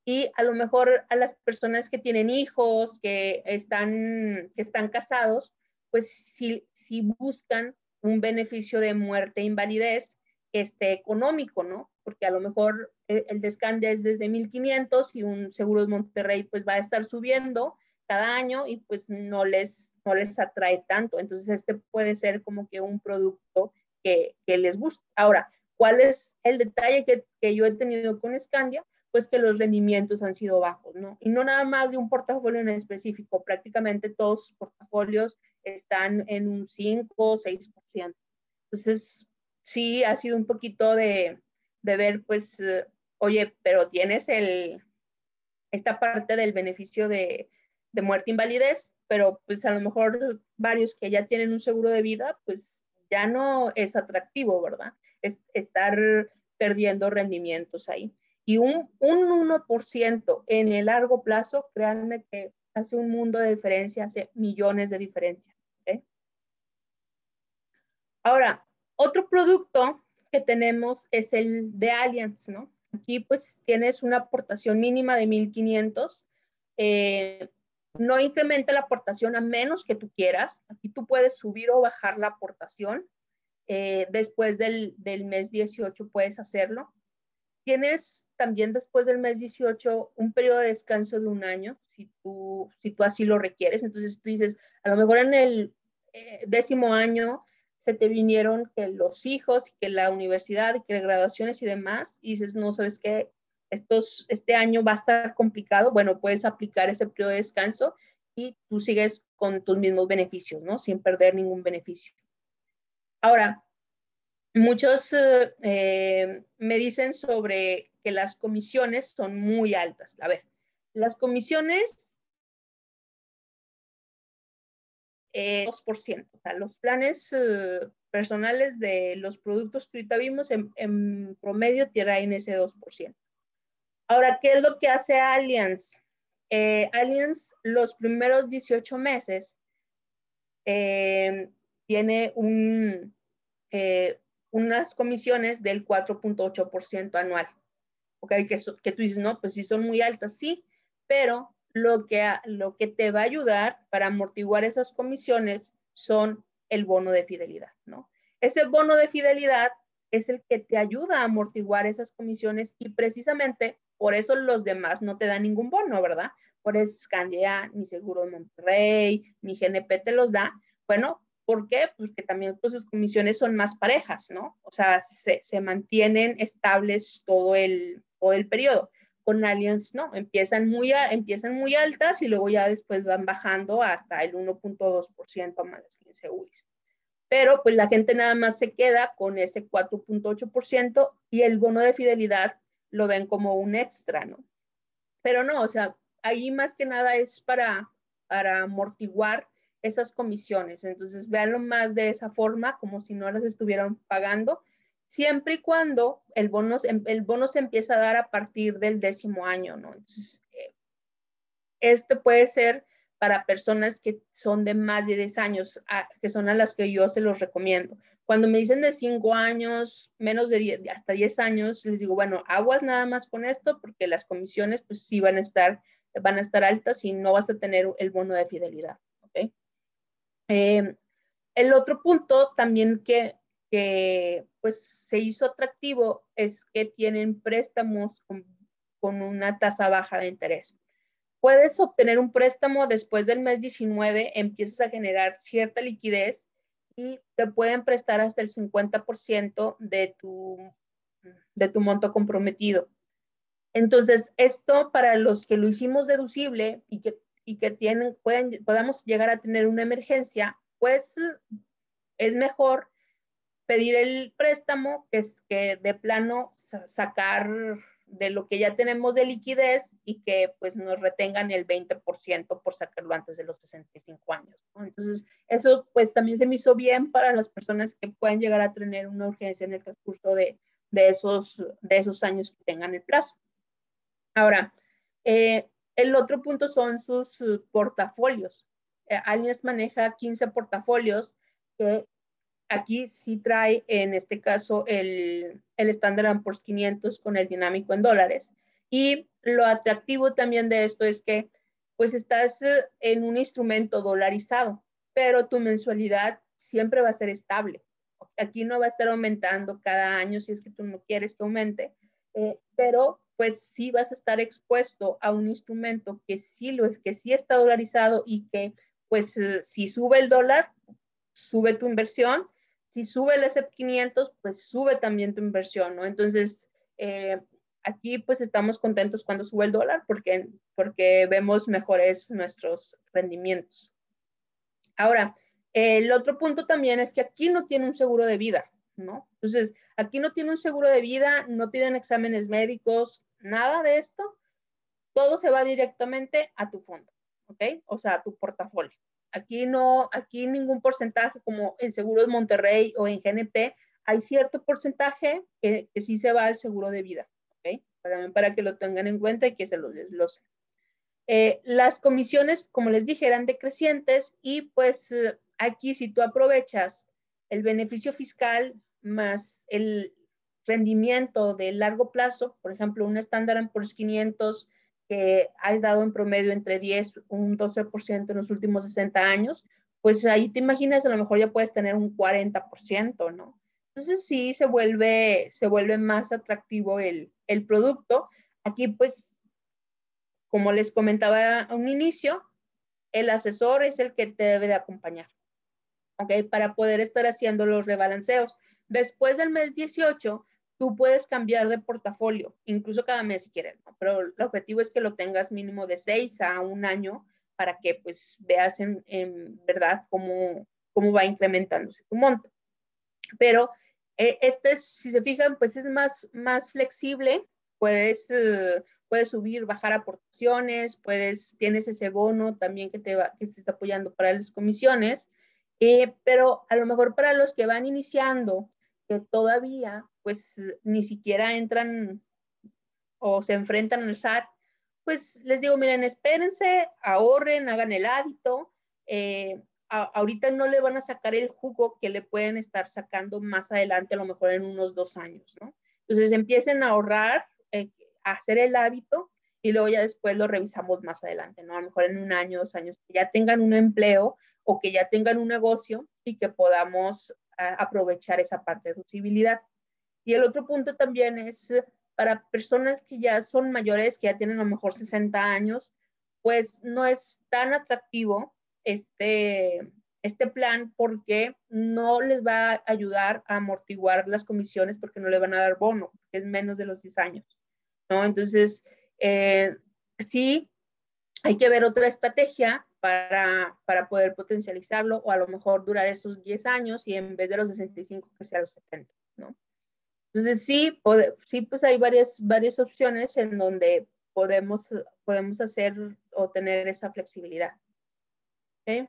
y a lo mejor a las personas que tienen hijos, que están, que están casados, pues si, si buscan un beneficio de muerte e invalidez este, económico, ¿no? Porque a lo mejor eh, el descande es desde 1500 y un seguro de Monterrey pues va a estar subiendo cada año y pues no les, no les atrae tanto. Entonces este puede ser como que un producto que, que les gusta. Ahora, ¿cuál es el detalle que, que yo he tenido con Scandia? Pues que los rendimientos han sido bajos, ¿no? Y no nada más de un portafolio en específico, prácticamente todos sus portafolios están en un 5 o 6%. Entonces, sí ha sido un poquito de, de ver, pues, eh, oye, pero tienes el, esta parte del beneficio de, de muerte e invalidez, pero pues a lo mejor varios que ya tienen un seguro de vida, pues ya no es atractivo, ¿verdad? Es estar perdiendo rendimientos ahí. Y un, un 1% en el largo plazo, créanme que hace un mundo de diferencia, hace millones de diferencias. Ahora, otro producto que tenemos es el de Allianz, ¿no? Aquí pues tienes una aportación mínima de 1.500. Eh, no incrementa la aportación a menos que tú quieras. Aquí tú puedes subir o bajar la aportación. Eh, después del, del mes 18 puedes hacerlo. Tienes también después del mes 18 un periodo de descanso de un año, si tú, si tú así lo requieres. Entonces tú dices, a lo mejor en el eh, décimo año se te vinieron que los hijos, que la universidad, que las graduaciones y demás, y dices, no, sabes qué, estos, este año va a estar complicado, bueno, puedes aplicar ese periodo de descanso y tú sigues con tus mismos beneficios, ¿no? Sin perder ningún beneficio. Ahora, Muchos eh, eh, me dicen sobre que las comisiones son muy altas. A ver, las comisiones, eh, 2%. O sea, los planes eh, personales de los productos que ahorita vimos en, en promedio tienen ese 2%. Ahora, ¿qué es lo que hace Allianz? Allianz los primeros 18 meses tiene un, unas comisiones del 4.8% anual. ¿Ok? Que, que tú dices, no, pues sí son muy altas, sí, pero lo que, lo que te va a ayudar para amortiguar esas comisiones son el bono de fidelidad, ¿no? Ese bono de fidelidad es el que te ayuda a amortiguar esas comisiones y precisamente por eso los demás no te dan ningún bono, ¿verdad? Por eso Scandia, ni Seguro Monterrey, ni GNP te los da. Bueno, ¿por qué? Pues que también pues, sus comisiones son más parejas, ¿no? O sea, se, se mantienen estables todo el, todo el periodo. Con Allianz no, empiezan muy, empiezan muy altas y luego ya después van bajando hasta el 1.2% más las 15 UIs. Pero pues la gente nada más se queda con ese 4.8% y el bono de fidelidad lo ven como un extra, ¿no? Pero no, o sea, ahí más que nada es para, para amortiguar esas comisiones. Entonces, véanlo más de esa forma, como si no las estuvieran pagando siempre y cuando el bono, el bono se empieza a dar a partir del décimo año, ¿no? Entonces, este puede ser para personas que son de más de 10 años, que son a las que yo se los recomiendo. Cuando me dicen de 5 años, menos de 10, hasta 10 años, les digo, bueno, aguas nada más con esto porque las comisiones pues sí van a estar, van a estar altas y no vas a tener el bono de fidelidad, ¿ok? Eh, el otro punto también que pues se hizo atractivo es que tienen préstamos con, una tasa baja de interés. Puedes obtener un préstamo después del mes 19, empiezas a generar cierta liquidez y te pueden prestar hasta el 50% de tu, de tu monto comprometido. Entonces, esto para los que lo hicimos deducible y que, y que tienen, pueden, podamos llegar a tener una emergencia, pues es mejor pedir el préstamo, que es que de plano sacar de lo que ya tenemos de liquidez y que pues nos retengan el 20% por sacarlo antes de los 65 años. Entonces, eso pues también se me hizo bien para las personas que pueden llegar a tener una urgencia en el transcurso de, de esos, de esos años que tengan el plazo. Ahora, eh, el otro punto son sus portafolios. Eh, Allianz maneja 15 portafolios que Aquí sí trae, en este caso, el, el Standard Poor's 500 con el dinámico en dólares. Y lo atractivo también de esto es que, pues, estás eh, en un instrumento dolarizado, pero tu mensualidad siempre va a ser estable. Aquí no va a estar aumentando cada año si es que tú no quieres que aumente, eh, pero pues sí vas a estar expuesto a un instrumento que sí lo es, que sí está dolarizado y que pues eh, si sube el dólar, sube tu inversión si sube el S&P 500, pues sube también tu inversión, ¿no? Entonces, eh, aquí pues estamos contentos cuando sube el dólar porque, porque vemos mejores nuestros rendimientos. Ahora, el otro punto también es que aquí no tiene un seguro de vida, ¿no? Entonces, aquí no tiene un seguro de vida, no piden exámenes médicos, nada de esto. Todo se va directamente a tu fondo, ¿ok? O sea, a tu portafolio. Aquí no, aquí ningún porcentaje como en Seguros Monterrey o en GNP, hay cierto porcentaje que, sí se va al seguro de vida, ¿ok? Para, para que lo tengan en cuenta y que se lo desglosen. Eh, las comisiones, como les dije, eran decrecientes y pues eh, aquí si tú aprovechas el beneficio fiscal más el rendimiento de largo plazo, por ejemplo, un estándar por 500 que ha dado en promedio entre 10 un 12% en los últimos 60 años, pues ahí te imaginas, a lo mejor ya puedes tener un 40%, ¿no? Entonces sí se vuelve, se vuelve más atractivo el, el producto. Aquí pues, como les comentaba a un inicio, el asesor es el que te debe de acompañar, ¿ok? Para poder estar haciendo los rebalanceos. Después del mes 18, tú puedes cambiar de portafolio, incluso cada mes si quieres, pero el objetivo es que lo tengas mínimo de seis a un año para que pues veas en, verdad cómo, cómo va incrementándose tu monto. Pero eh, este, si se fijan, pues es más, más flexible, puedes, eh, puedes subir, bajar aportaciones, puedes, tienes ese bono también que te, va, que te está apoyando para las comisiones, eh, pero a lo mejor para los que van iniciando, que todavía pues ni siquiera entran o se enfrentan al SAT, pues les digo, miren, espérense, ahorren, hagan el hábito. Eh, ahorita no le van a sacar el jugo que le pueden estar sacando más adelante, a lo mejor en unos dos años, ¿no? Entonces empiecen a ahorrar, eh, a hacer el hábito y luego ya después lo revisamos más adelante, ¿no? A lo mejor en un año, dos años, que ya tengan un empleo o que ya tengan un negocio y que podamos ah, aprovechar esa parte de deducibilidad. Y el otro punto también es para personas que ya son mayores, que ya tienen a lo mejor 60 años, pues no es tan atractivo este, este plan porque no les va a ayudar a amortiguar las comisiones porque no le van a dar bono, que es menos de los 10 años, ¿no? Entonces, eh, sí, hay que ver otra estrategia para, para, poder potencializarlo o a lo mejor durar esos 10 años y en vez de los 65 que sea los 70, ¿no? Entonces sí, sí pues hay varias, varias opciones en donde podemos, podemos hacer o tener esa flexibilidad. ¿Okay?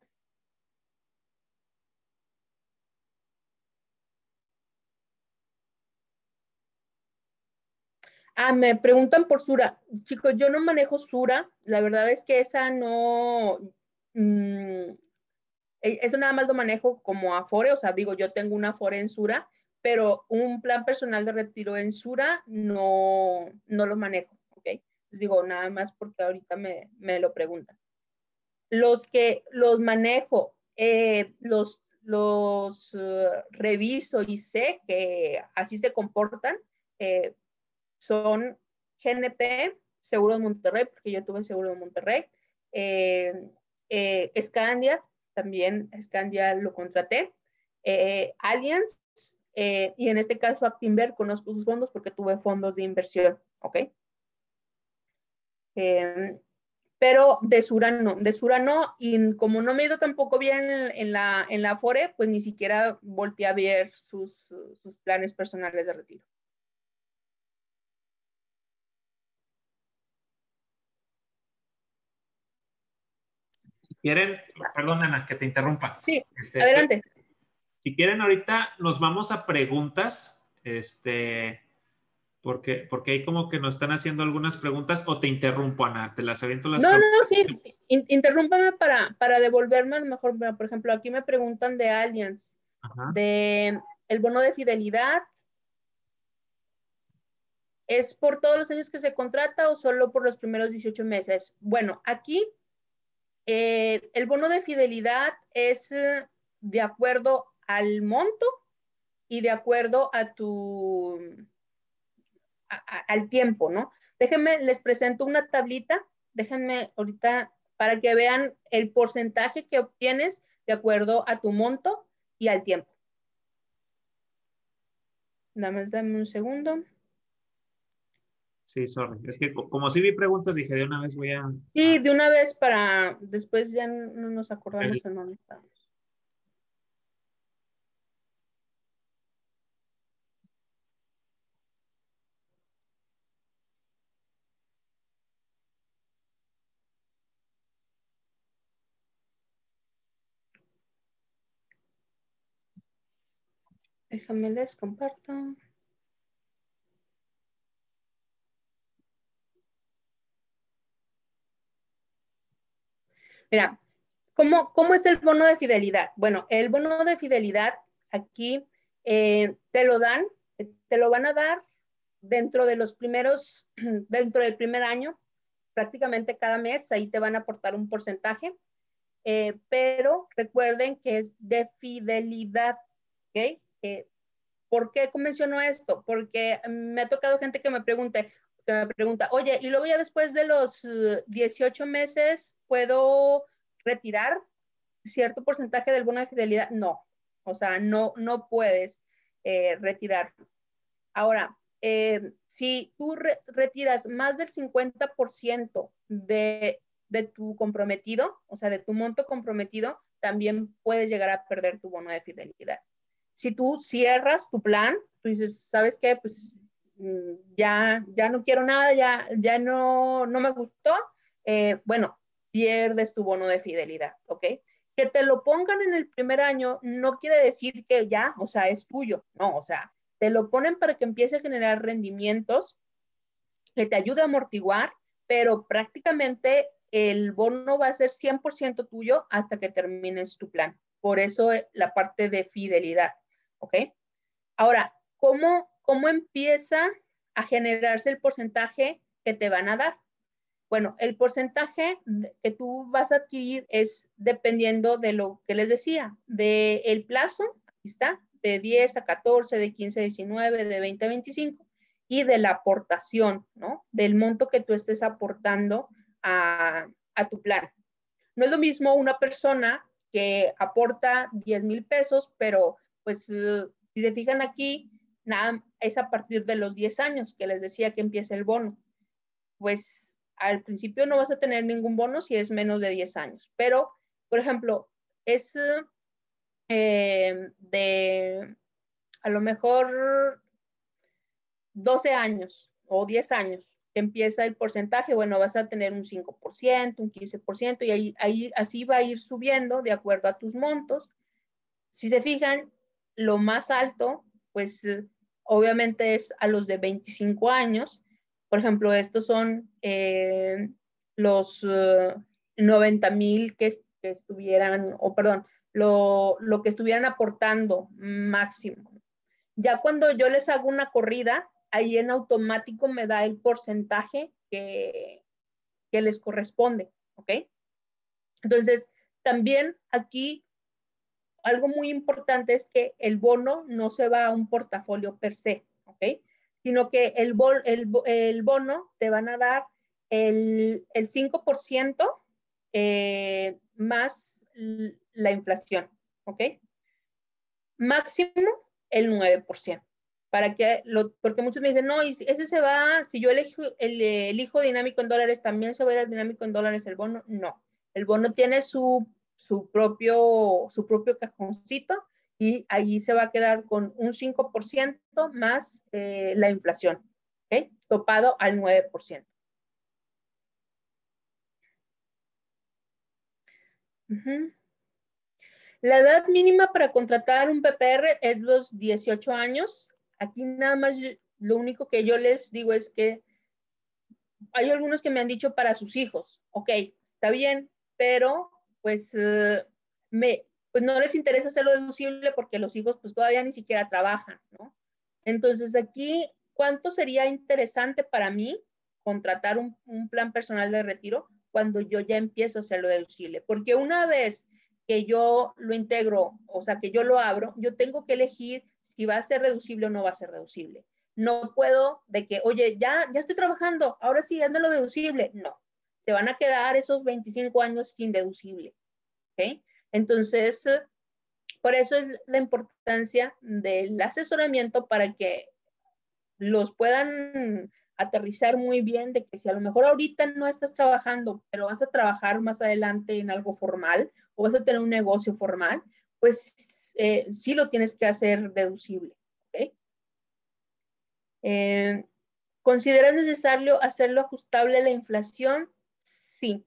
Ah, me preguntan por Sura. Chicos, yo no manejo Sura. La verdad es que esa no... Mm, e, eso nada más lo manejo como Afore. O sea, digo, yo tengo una Afore en Sura, pero un plan personal de retiro en Sura no, no lo manejo. ¿ok? Les digo, nada más porque ahorita me, me lo preguntan. Los que los manejo, eh, los, los uh, reviso y sé que así se comportan, eh, son GNP, Seguro de Monterrey, porque yo tuve Seguro de Monterrey, eh, eh, Scandia, también Scandia lo contraté, eh, Allianz, y en este caso Actinver, conozco sus fondos porque tuve fondos de inversión, ¿ok? pero de Sura no, de Sura no, y como no me he ido tampoco bien en, la, en la FORE, pues ni siquiera volteé a ver sus, sus planes personales de retiro. Quieren, perdón Ana, que te interrumpa. Sí, este, adelante. Si quieren ahorita nos vamos a preguntas, este, porque, porque ahí como que nos están haciendo algunas preguntas o te interrumpo Ana, te las aviento las No, no, no, sí, interrúmpame para, para devolverme a lo mejor, por ejemplo, aquí me preguntan de Allianz, de el bono de fidelidad, ¿Es por todos los años que se contrata o solo por los primeros 18 meses? Bueno, aquí eh, el bono de fidelidad es eh, de acuerdo al monto y de acuerdo a tu, al tiempo, ¿no? Déjenme, les presento una tablita, déjenme ahorita para que vean el porcentaje que obtienes de acuerdo a tu monto y al tiempo. Más dame un segundo. Sí, sorry. Es que como si vi preguntas, dije de una vez voy a. Sí, de una vez para después ya no nos acordamos en dónde estamos. Déjame les comparto. Mira, ¿cómo, ¿cómo es el bono de fidelidad? Bueno, el bono de fidelidad aquí eh, te lo dan, te lo van a dar dentro de los primeros, dentro del primer año, prácticamente cada mes, ahí te van a aportar un porcentaje, eh, pero recuerden que es de fidelidad, ¿ok? Eh, ¿Por qué menciono esto? Porque me ha tocado gente que me pregunte, que pregunta, oye, y luego ya después de los 18 meses, ¿puedo retirar cierto porcentaje del bono de fidelidad? No, o sea, no, no puedes eh, retirar. Ahora, eh, si tú retiras más del 50% de, de tu comprometido, o sea, de tu monto comprometido, también puedes llegar a perder tu bono de fidelidad. Si tú cierras tu plan, tú dices, ¿sabes qué? Pues ya, ya no quiero nada, ya, ya no, no me gustó, eh, bueno, pierdes tu bono de fidelidad, ¿ok? Que te lo pongan en el primer año no quiere decir que ya, o sea, es tuyo, no, o sea, te lo ponen para que empiece a generar rendimientos, que te ayude a amortiguar, pero prácticamente el bono va a ser 100% tuyo hasta que termines tu plan. Por eso eh, la parte de fidelidad, ¿ok? Ahora, ¿cómo, cómo empieza a generarse el porcentaje que te van a dar. Bueno, el porcentaje que tú vas a adquirir es dependiendo de lo que les decía, del el plazo, aquí está, de 10 a 14, de 15 a 19, de 20 a 25, y de la aportación, ¿no? Del monto que tú estés aportando a, a tu plan. No es lo mismo una persona que aporta 10 mil pesos, pero pues si se fijan aquí, nada, es a partir de los 10 años que les decía que empieza el bono. Pues al principio no vas a tener ningún bono si es menos de 10 años, pero, por ejemplo, es eh, de a lo mejor 12 años o 10 años que empieza el porcentaje, bueno, vas a tener un 5%, un 15% y ahí, ahí así va a ir subiendo de acuerdo a tus montos. Si se fijan, lo más alto, pues obviamente es a los de 25 años. Por ejemplo, estos son eh, los 90 eh, mil que, estuvieran, o perdón, lo, lo, que estuvieran aportando máximo. Ya cuando yo les hago una corrida, ahí en automático me da el porcentaje que, que les corresponde, ¿ok? Entonces, también aquí algo muy importante es que el bono no se va a un portafolio per se, ¿ok? Sino que el, bono te van a dar el, el 5% eh, más la inflación, ¿ok? Máximo el 9%. Para que porque muchos me dicen, no, y ese se va, si yo elijo, el, elijo dinámico en dólares, también se va a ir al dinámico en dólares el bono. No, el bono tiene su su propio, su propio cajoncito y allí se va a quedar con un 5% más eh, la inflación, ¿ok? Topado al 9%. La edad mínima para contratar un PPR es los 18 años. Aquí nada más lo único que yo les digo es que hay algunos que me han dicho para sus hijos, ok, está bien, pero pues, eh, me, pues no les interesa hacerlo deducible porque los hijos pues todavía ni siquiera trabajan, ¿no? Entonces aquí, ¿cuánto sería interesante para mí contratar un, un plan personal de retiro cuando yo ya empiezo a hacerlo deducible? Porque una vez que yo lo integro, o sea, que yo lo abro, yo tengo que elegir si va a ser reducible o no va a ser reducible. No puedo de que, oye, ya, ya estoy trabajando, ahora sí, lo deducible. No, se van a quedar esos 25 años sin deducible. ¿ok? Entonces, por eso es la importancia del asesoramiento para que los puedan aterrizar muy bien de que si a lo mejor ahorita no estás trabajando, pero vas a trabajar más adelante en algo formal o vas a tener un negocio formal, pues eh, sí lo tienes que hacer deducible. ¿okay? Eh, ¿Consideras necesario hacerlo ajustable a la inflación? Sí.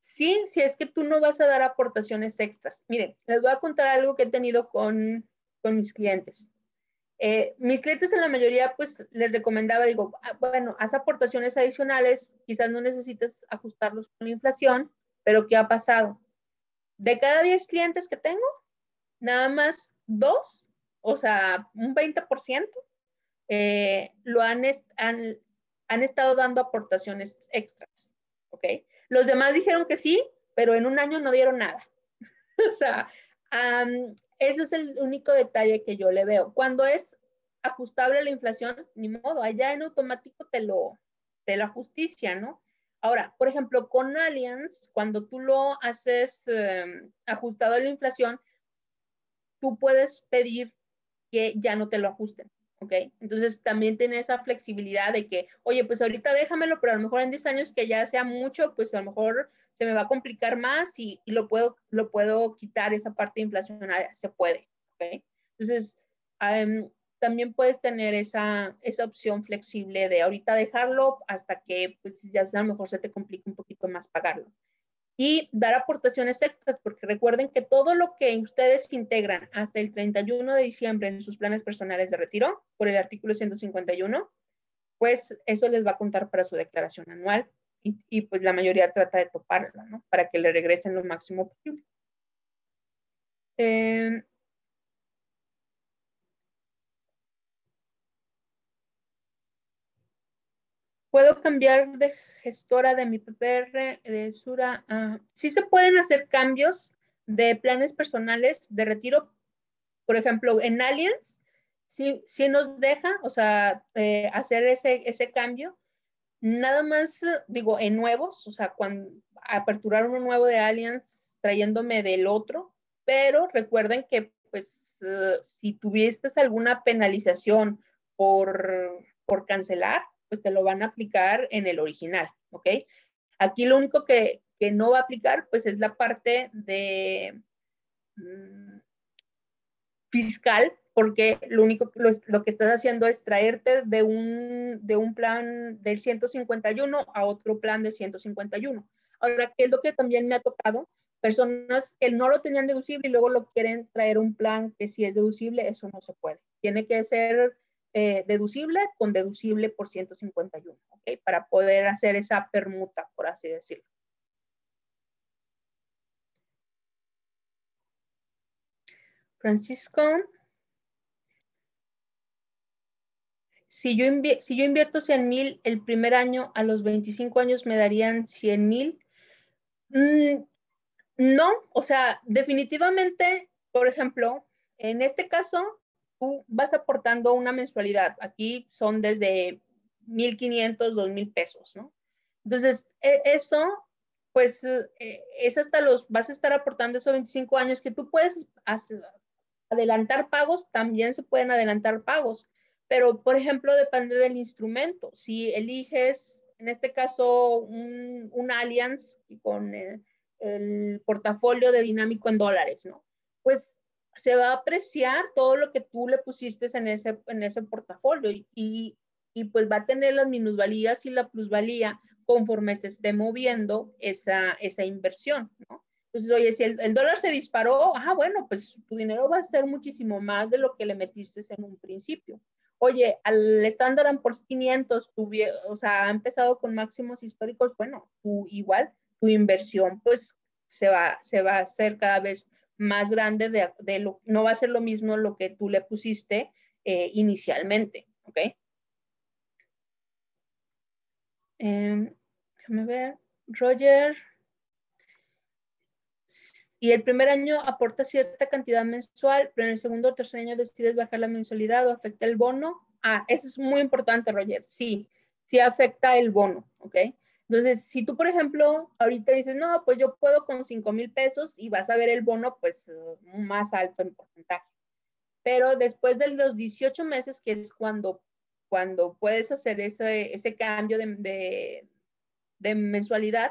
Sí, si es que tú no vas a dar aportaciones extras. Miren, les voy a contar algo que he tenido con, mis clientes. Eh, mis clientes en la mayoría, pues les recomendaba, digo, ah, bueno, haz aportaciones adicionales, quizás no necesites ajustarlos con la inflación, pero ¿qué ha pasado? De cada 10 clientes que tengo, nada más dos, o sea, un 20%, eh, lo han, han, han estado dando aportaciones extras, ¿ok? Los demás dijeron que sí, pero en un año no dieron nada. o sea, ese es el único detalle que yo le veo. Cuando es ajustable la inflación, ni modo, allá en automático te lo, te la justicia, ¿no? Ahora, por ejemplo, con Allianz, cuando tú lo haces em, ajustado a la inflación, tú puedes pedir que ya no te lo ajusten. ¿Ok? Entonces también tiene esa flexibilidad de que, oye, pues ahorita déjamelo, pero a lo mejor en 10 años que ya sea mucho, pues a lo mejor se me va a complicar más y, lo, puedo, lo puedo quitar esa parte inflacionaria, se puede, ¿ok? Entonces, también puedes tener esa, esa opción flexible de ahorita dejarlo hasta que pues ya a lo mejor se te complique un poquito más pagarlo y dar aportaciones extras, porque recuerden que todo lo que ustedes integran hasta el 31 de diciembre en sus planes personales de retiro, por el artículo 151, pues eso les va a contar para su declaración anual y, pues la mayoría trata de toparla, ¿no? Para que le regresen lo máximo posible. Eh, puedo cambiar de gestora de mi PPR de Sura. sí se pueden hacer cambios de planes personales de retiro. Por ejemplo, en Allianz, sí, sí nos deja, o sea, eh, hacer ese, ese cambio. Nada más, digo, en nuevos, o sea, cuando aperturar uno nuevo de Allianz trayéndome del otro, pero recuerden que, pues, eh, si tuviste alguna penalización por, por cancelar, pues te lo van a aplicar en el original, ¿ok? Aquí lo único que, no va a aplicar, pues es la parte de mm, fiscal, porque lo único lo, lo, que estás haciendo es traerte de un, de un plan del 151 a otro plan de 151. Ahora, ¿qué es lo que también me ha tocado? Personas que no lo tenían deducible y luego lo quieren traer un plan que si es deducible, eso no se puede. Tiene que ser eh, deducible con deducible por 151, ¿ok? Para poder hacer esa permuta, por así decirlo. Francisco, si yo, si yo invierto 100 mil el primer año, a los 25 años me darían 100 mil. Mm, no, o sea, definitivamente, por ejemplo, en este caso, tú vas aportando una mensualidad. Aquí son desde 1.500, 2.000 pesos, ¿no? Entonces, e, eso, pues, eh, es hasta los, vas a estar aportando esos 25 años que tú puedes adelantar pagos, también se pueden adelantar pagos, pero, por ejemplo, depende del instrumento. Si eliges, en este caso, un, un Allianz con el, el portafolio de dinámico en dólares, ¿no? Pues se va a apreciar todo lo que tú le pusiste en ese, en ese portafolio y, y, pues va a tener las minusvalías y la plusvalía conforme se esté moviendo esa, esa inversión, ¿no? Entonces, oye, si el, dólar se disparó, ah, bueno, pues tu dinero va a ser muchísimo más de lo que le metiste en un principio. Oye, al estándar por 500, tu, o sea, ha empezado con máximos históricos, bueno, tú igual, tu inversión pues se va, se va a hacer cada vez más grande de, lo, no va a ser lo mismo lo que tú le pusiste eh, inicialmente, ¿ok? Em, déjame ver, Roger. Y el primer año aporta cierta cantidad mensual, pero en el segundo o tercer año decides bajar la mensualidad o afecta el bono. Ah, eso es muy importante, Roger. Sí, sí afecta el bono, ¿ok? Entonces, si tú, por ejemplo, ahorita dices, no, pues yo puedo con 5 mil pesos y vas a ver el bono, pues más alto en porcentaje. Pero después de los 18 meses, que es cuando, cuando puedes hacer ese, ese cambio de, de, mensualidad,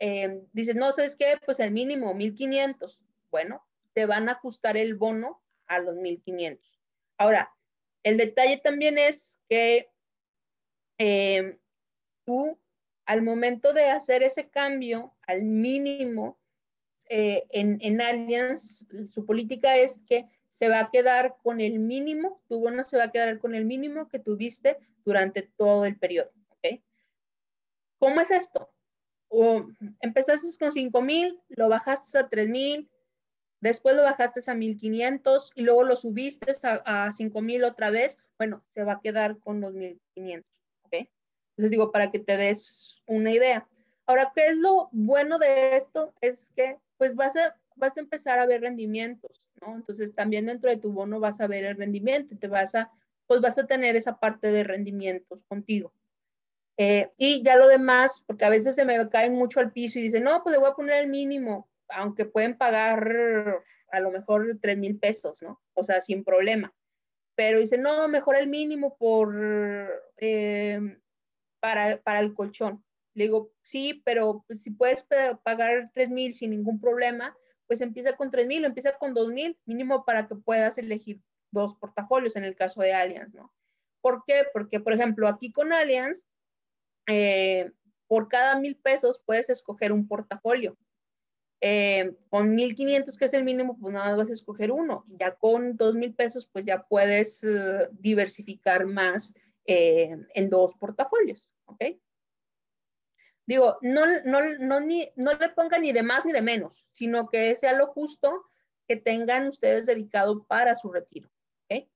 eh, dices, no, ¿sabes qué? Pues el mínimo, 1500. Bueno, te van a ajustar el bono a los 1500. Ahora, el detalle también es que eh, tú al momento de hacer ese cambio al mínimo eh, en, en Allianz, su política es que se va a quedar con el mínimo, tu bono se va a quedar con el mínimo que tuviste durante todo el periodo. ¿okay? ¿Cómo es esto? O empezaste con 5 mil, lo bajaste a 3 mil, después lo bajaste a 1500 y luego lo subiste a, a 5 mil otra vez. Bueno, se va a quedar con los 1500. Les digo, para que te des una idea. Ahora, ¿qué es lo bueno de esto? Es que pues vas a, vas a empezar a ver rendimientos, ¿no? Entonces también dentro de tu bono vas a ver el rendimiento, te vas a, pues vas a tener esa parte de rendimientos contigo. Eh, y ya lo demás, porque a veces se me caen mucho al piso y dicen, no, pues le voy a poner el mínimo, aunque pueden pagar a lo mejor 3 mil pesos, ¿no? O sea, sin problema. Pero dicen, no, mejor el mínimo por, eh, para, para el colchón. Le digo, sí, pero pues, si puedes pagar 3 mil sin ningún problema, pues empieza con 3 mil, empieza con 2 mil, mínimo para que puedas elegir dos portafolios en el caso de Allianz, ¿no? ¿Por qué? Porque, por ejemplo, aquí con Allianz, eh, por cada mil pesos puedes escoger un portafolio. Eh, con 1.500, que es el mínimo, pues nada más vas a escoger uno. Ya con 2.000 pesos, pues ya puedes eh, diversificar más eh, en dos portafolios, ¿ok? Digo, no, no, no, ni, no le pongan ni de más ni de menos, sino que sea lo justo que tengan ustedes dedicado para su retiro. ¿ok?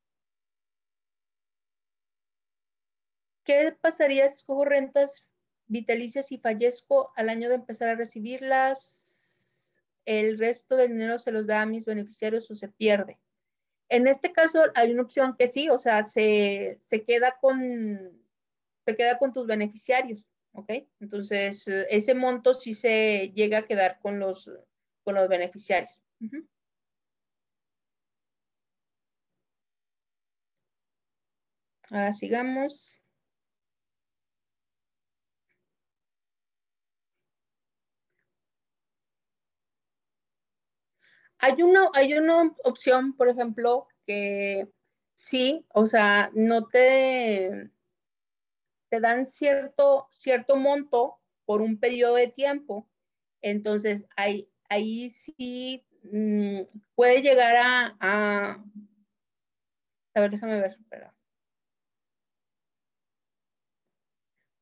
¿Qué pasaría si escojo rentas vitalicias y fallezco al año de empezar a recibirlas? ¿El resto del dinero se los da a mis beneficiarios o se pierde? En este caso hay una opción que sí, o sea, se, queda, con, se queda con tus beneficiarios, ¿ok? Entonces, ese monto sí se llega a quedar con los, con los beneficiarios. Ahora sigamos. Hay una, hay una opción, por ejemplo, que sí, o sea, no te, te dan cierto, cierto monto por un periodo de tiempo. Entonces, ahí, ahí sí mm, puede llegar a, a, a ver, déjame ver.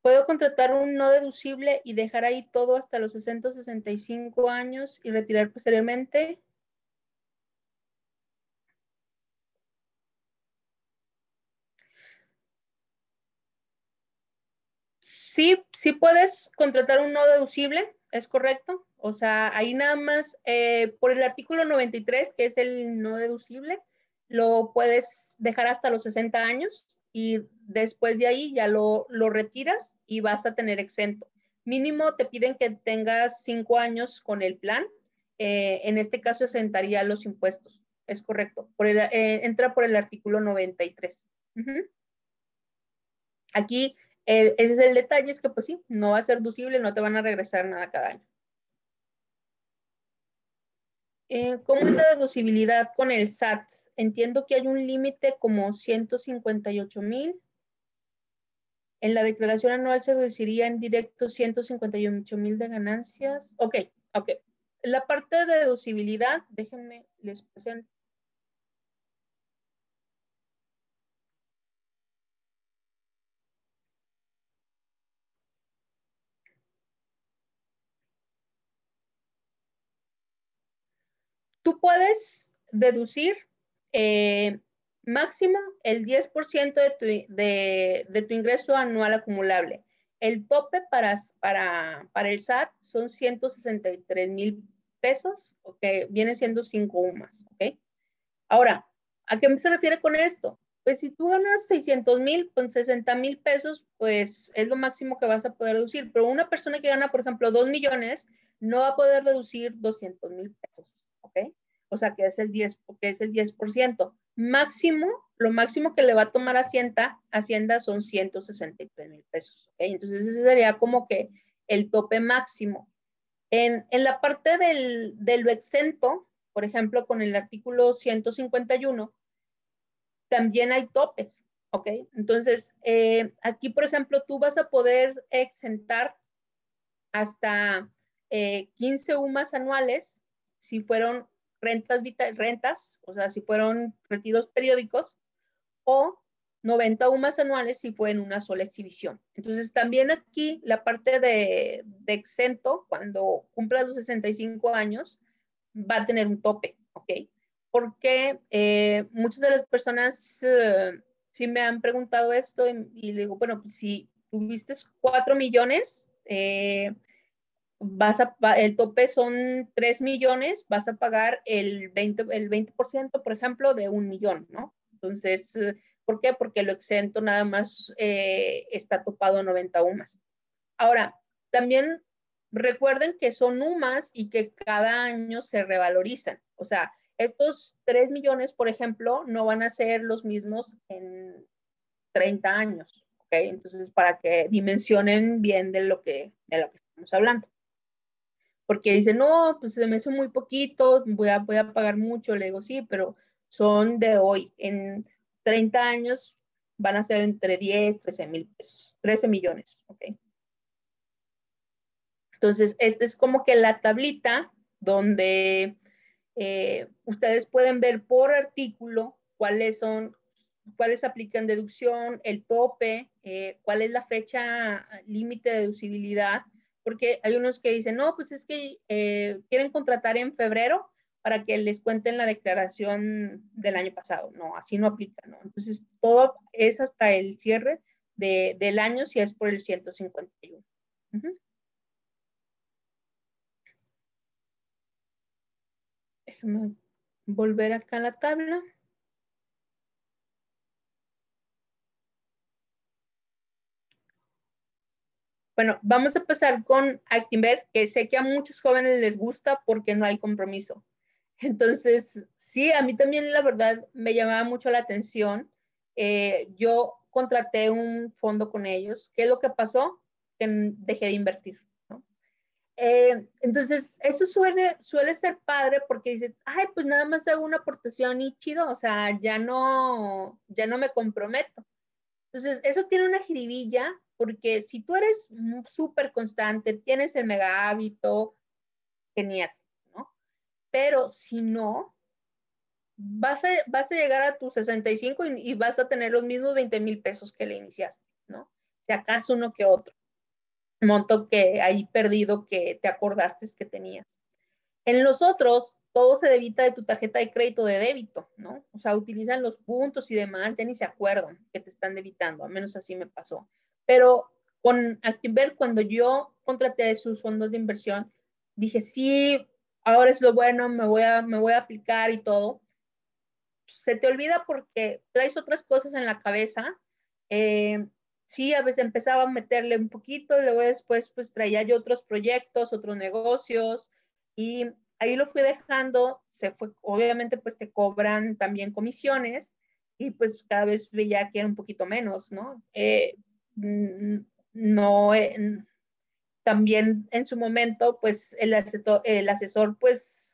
Puedo contratar un no deducible y dejar ahí todo hasta los 665 años y retirar posteriormente. Sí, sí puedes contratar un no deducible, es correcto. O sea, ahí nada más eh, por el artículo 93, que es el no deducible, lo puedes dejar hasta los 60 años y después de ahí ya lo, retiras y vas a tener exento. Mínimo te piden que tengas cinco años con el plan. Eh, en este caso exentaría los impuestos. Es correcto. Por eh, entra por el artículo 93. Aquí, ese es el detalle, es que pues sí, no va a ser deducible, no te van a regresar nada cada año. Eh, ¿Cómo es la deducibilidad con el SAT? entiendo que hay un límite como 158 mil. En la declaración anual se deduciría en directo 158 mil de ganancias. Ok, ok. La parte de deducibilidad, déjenme, les presento. Puedes deducir eh, máximo el 10% de tu, de, tu, ingreso anual acumulable. El tope para, para, para el SAT son 163 mil pesos, que viene siendo 5 UMAS. Ahora, ¿a qué se refiere con esto? Pues si tú ganas 600 mil con 60 mil pesos, pues es lo máximo que vas a poder reducir. Pero una persona que gana, por ejemplo, 2 millones, no va a poder reducir 200 mil pesos, ¿ok? O sea, que es el 10, que es el 10%. Máximo, lo máximo que le va a tomar Hacienda, Hacienda son 163 mil pesos. Entonces, ese sería como que el tope máximo. En, la parte del, de lo exento, por ejemplo, con el artículo 151, también hay topes, ¿ok? Entonces, eh, aquí, por ejemplo, tú vas a poder exentar hasta 15 eh, UMAS anuales si fueron rentas, rentas, o sea, si fueron retiros periódicos, o 90 UMAS anuales si fue en una sola exhibición. Entonces, también aquí la parte de, exento, cuando cumpla los 65 años, va a tener un tope, ¿ok? Porque eh, muchas de las personas eh, sí me han preguntado esto y, digo, bueno, pues si tuviste 4 millones, eh, vas a, el tope son 3 millones, vas a pagar el 20, el 20%, por ejemplo, de un millón, ¿no? Entonces, ¿por qué? Porque lo exento nada más eh, está topado a 90 UMAS. Ahora, también recuerden que son UMAS y que cada año se revalorizan. O sea, estos 3 millones, por ejemplo, no van a ser los mismos en 30 años. ¿ok? Entonces, para que dimensionen bien de lo que, de lo que estamos hablando porque dice, no, pues se me hizo muy poquito, voy a, voy a pagar mucho. Le digo, sí, pero son de hoy. En 30 años van a ser entre 10, 13 mil pesos, 13 millones, ¿ok? Entonces, esta es como que la tablita donde eh, ustedes pueden ver por artículo cuáles son, cuáles aplican deducción, el tope, eh, cuál es la fecha límite de deducibilidad porque hay unos que dicen, no, pues es que eh, quieren contratar en febrero para que les cuenten la declaración del año pasado. No, así no aplica, ¿no? Entonces, todo es hasta el cierre del año si es por el 151. Déjame volver acá a la tabla. Bueno, vamos a empezar con Actinver, que sé que a muchos jóvenes les gusta porque no hay compromiso. Entonces, sí, a mí también la verdad me llamaba mucho la atención. Eh, yo contraté un fondo con ellos. ¿Qué es lo que pasó? Que dejé de invertir. Eh, entonces, eso suele, suele ser padre porque dices, ay, pues nada más hago una aportación y chido, o sea, ya no, ya no me comprometo. Entonces, eso tiene una jiribilla porque si tú eres súper constante, tienes el mega hábito, genial, ¿no? Pero si no, vas a, vas a llegar a tus 65 y, y vas a tener los mismos 20 mil pesos que le iniciaste, ¿no? Si acaso uno que otro monto que hay perdido que te acordaste que tenías. En los otros, todo se debita de tu tarjeta de crédito de débito, ¿no? O sea, utilizan los puntos y demás, ya ni se acuerdan que te están debitando, al menos así me pasó. Pero con Activer, cuando yo contraté sus fondos de inversión, dije, sí, ahora es lo bueno, me voy a, me voy a aplicar y todo. Se te olvida porque traes otras cosas en la cabeza. Eh, sí, a veces empezaba a meterle un poquito, luego después pues traía yo otros proyectos, otros negocios y ahí lo fui dejando, se fue, obviamente pues te cobran también comisiones y pues cada vez veía que era un poquito menos, ¿no? Eh, no, eh, también en su momento pues el asesor, el asesor pues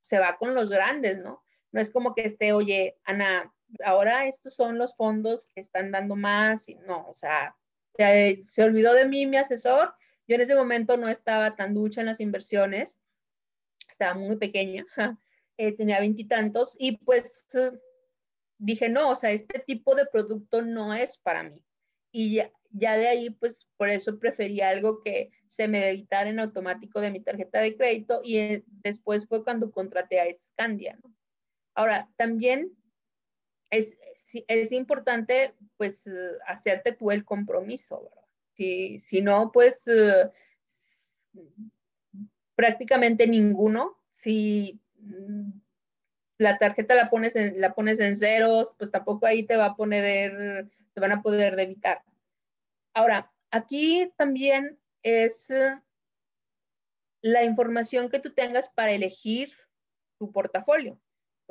se va con los grandes, ¿no? No es como que esté, oye, Ana, ahora estos son los fondos que están dando más, y no, o sea, se, olvidó de mí mi asesor. Yo en ese momento no estaba tan ducha en las inversiones, estaba muy pequeña, eh, tenía veintitantos y, pues dije, no, o sea, este tipo de producto no es para mí. Y ya, ya, de ahí, pues por eso preferí algo que se me debitara en automático de mi tarjeta de crédito y eh, después fue cuando contraté a Scandia, ¿no? Ahora, también es, es importante pues eh, hacerte tú el compromiso, ¿verdad? Si, si no, pues eh, prácticamente ninguno. Si mm, la tarjeta la pones en, la pones en ceros, pues tampoco ahí te va a poner, te van a poder debitar. Ahora, aquí también es eh, la información que tú tengas para elegir tu portafolio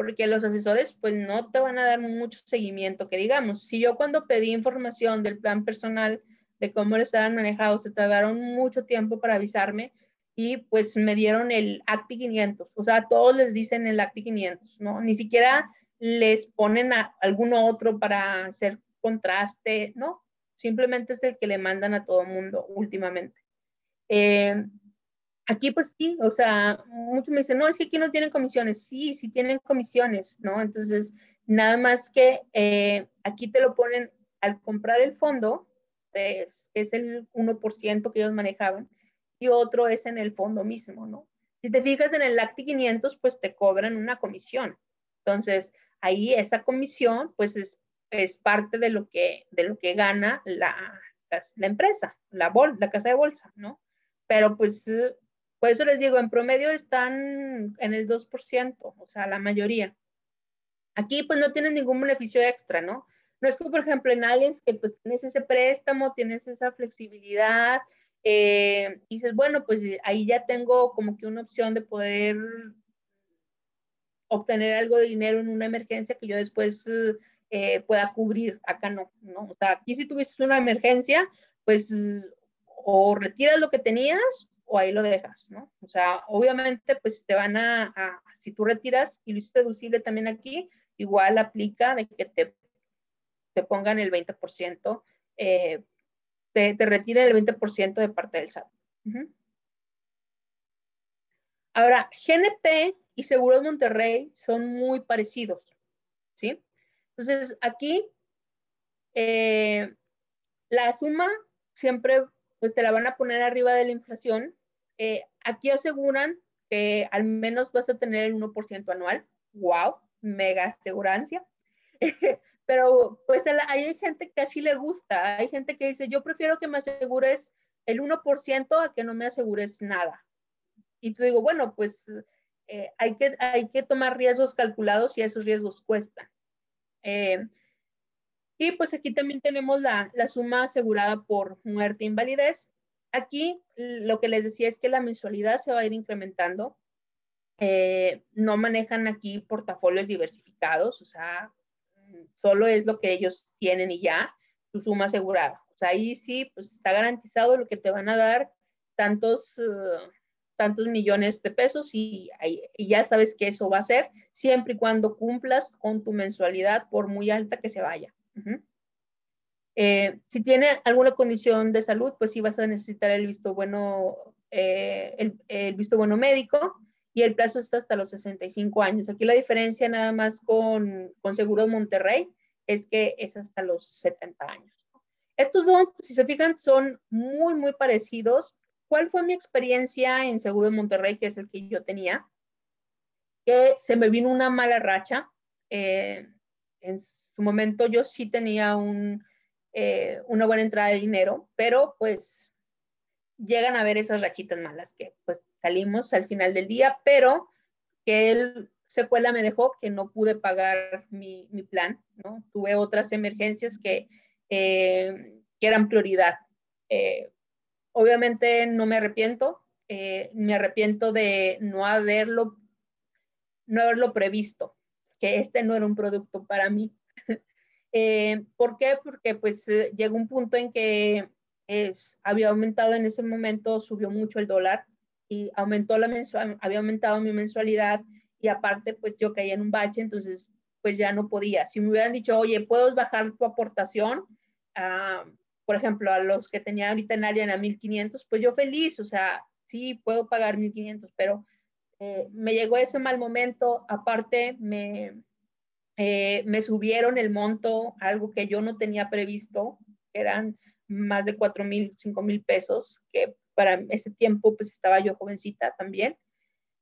porque los asesores pues no te van a dar mucho seguimiento, que digamos, si yo cuando pedí información del plan personal, de cómo lo estaban manejados, se tardaron mucho tiempo para avisarme y pues me dieron el ACTI 500, o sea, todos les dicen el ACTI 500, ¿no? Ni siquiera les ponen a alguno otro para hacer contraste, ¿no? Simplemente es el que le mandan a todo mundo últimamente. Eh, Aquí pues sí, o sea, muchos me dicen, no, es que aquí no tienen comisiones. Sí, sí tienen comisiones, ¿no? Entonces, nada más que eh, aquí te lo ponen al comprar el fondo, es, es el 1% que ellos manejaban, y otro es en el fondo mismo, ¿no? Si te fijas en el LACTI 500, pues te cobran una comisión. Entonces, ahí esa comisión, pues es, es parte de lo que, de lo que gana la, la, empresa, la, bol, la casa de bolsa, ¿no? Pero pues por eso les digo, en promedio están en el 2%, o sea, la mayoría. Aquí pues no tienen ningún beneficio extra, ¿no? No es como, por ejemplo, en Aliens que pues tienes ese préstamo, tienes esa flexibilidad, eh, y dices, bueno, pues ahí ya tengo como que una opción de poder obtener algo de dinero en una emergencia que yo después eh, pueda cubrir. Acá no, ¿no? O sea, aquí si tuvieses una emergencia, pues o retiras lo que tenías o ahí lo dejas, ¿no? O sea, obviamente, pues te van a, si tú retiras y lo hiciste deducible también aquí, igual aplica de que te, te pongan el 20%, eh, te, te retiren el 20% de parte del SAT. Ahora, GNP y Seguros Monterrey son muy parecidos, ¿sí? Entonces, aquí eh, la suma siempre pues te la van a poner arriba de la inflación eh, aquí aseguran que al menos vas a tener el 1% anual. ¡Wow! Mega asegurancia. pero pues hay gente que así le gusta, hay gente que dice, yo prefiero que me asegures el 1% a que no me asegures nada. Y tú digo, bueno, pues eh, hay, que, hay que tomar riesgos calculados y esos riesgos cuestan. Eh, y pues aquí también tenemos la, la suma asegurada por muerte e invalidez. Aquí lo que les decía es que la mensualidad se va a ir incrementando. Eh, no manejan aquí portafolios diversificados, o sea, solo es lo que ellos tienen y ya, su suma asegurada. O sea, ahí sí, pues está garantizado lo que te van a dar tantos, uh, tantos millones de pesos y, y, ya sabes que eso va a ser siempre y cuando cumplas con tu mensualidad por muy alta que se vaya. Eh, si tiene alguna condición de salud, pues sí vas a necesitar el visto bueno, eh, el, el, visto bueno médico y el plazo está hasta los 65 años. Aquí la diferencia nada más con, con Seguros Monterrey es que es hasta los 70 años. Estos dos, si se fijan, son muy, muy parecidos. ¿Cuál fue mi experiencia en Seguros Monterrey, que es el que yo tenía? Que se me vino una mala racha. Eh, en su momento yo sí tenía eh, una buena entrada de dinero, pero pues llegan a ver esas rachitas malas que pues salimos al final del día, pero que el secuela me dejó que no pude pagar mi, mi plan, ¿no? Tuve otras emergencias que, eh, que eran prioridad. Eh, obviamente no me arrepiento, me arrepiento de no haberlo, no haberlo previsto, que este no era un producto para mí. Eh, ¿Por qué? Porque pues eh, llegó un punto en que es, había aumentado en ese momento, subió mucho el dólar y aumentó la mensual, había aumentado mi mensualidad y aparte pues yo caía en un bache, entonces pues ya no podía. Si me hubieran dicho, oye, ¿puedes bajar tu aportación? Ah, por ejemplo, a los que tenía ahorita en área a 1500, pues yo feliz, o sea, sí, puedo pagar 1500, pero eh, me llegó ese mal momento, aparte me, eh, me subieron el monto, algo que yo no tenía previsto, eran más de 4 mil, 5 mil pesos, que para ese tiempo pues estaba yo jovencita también.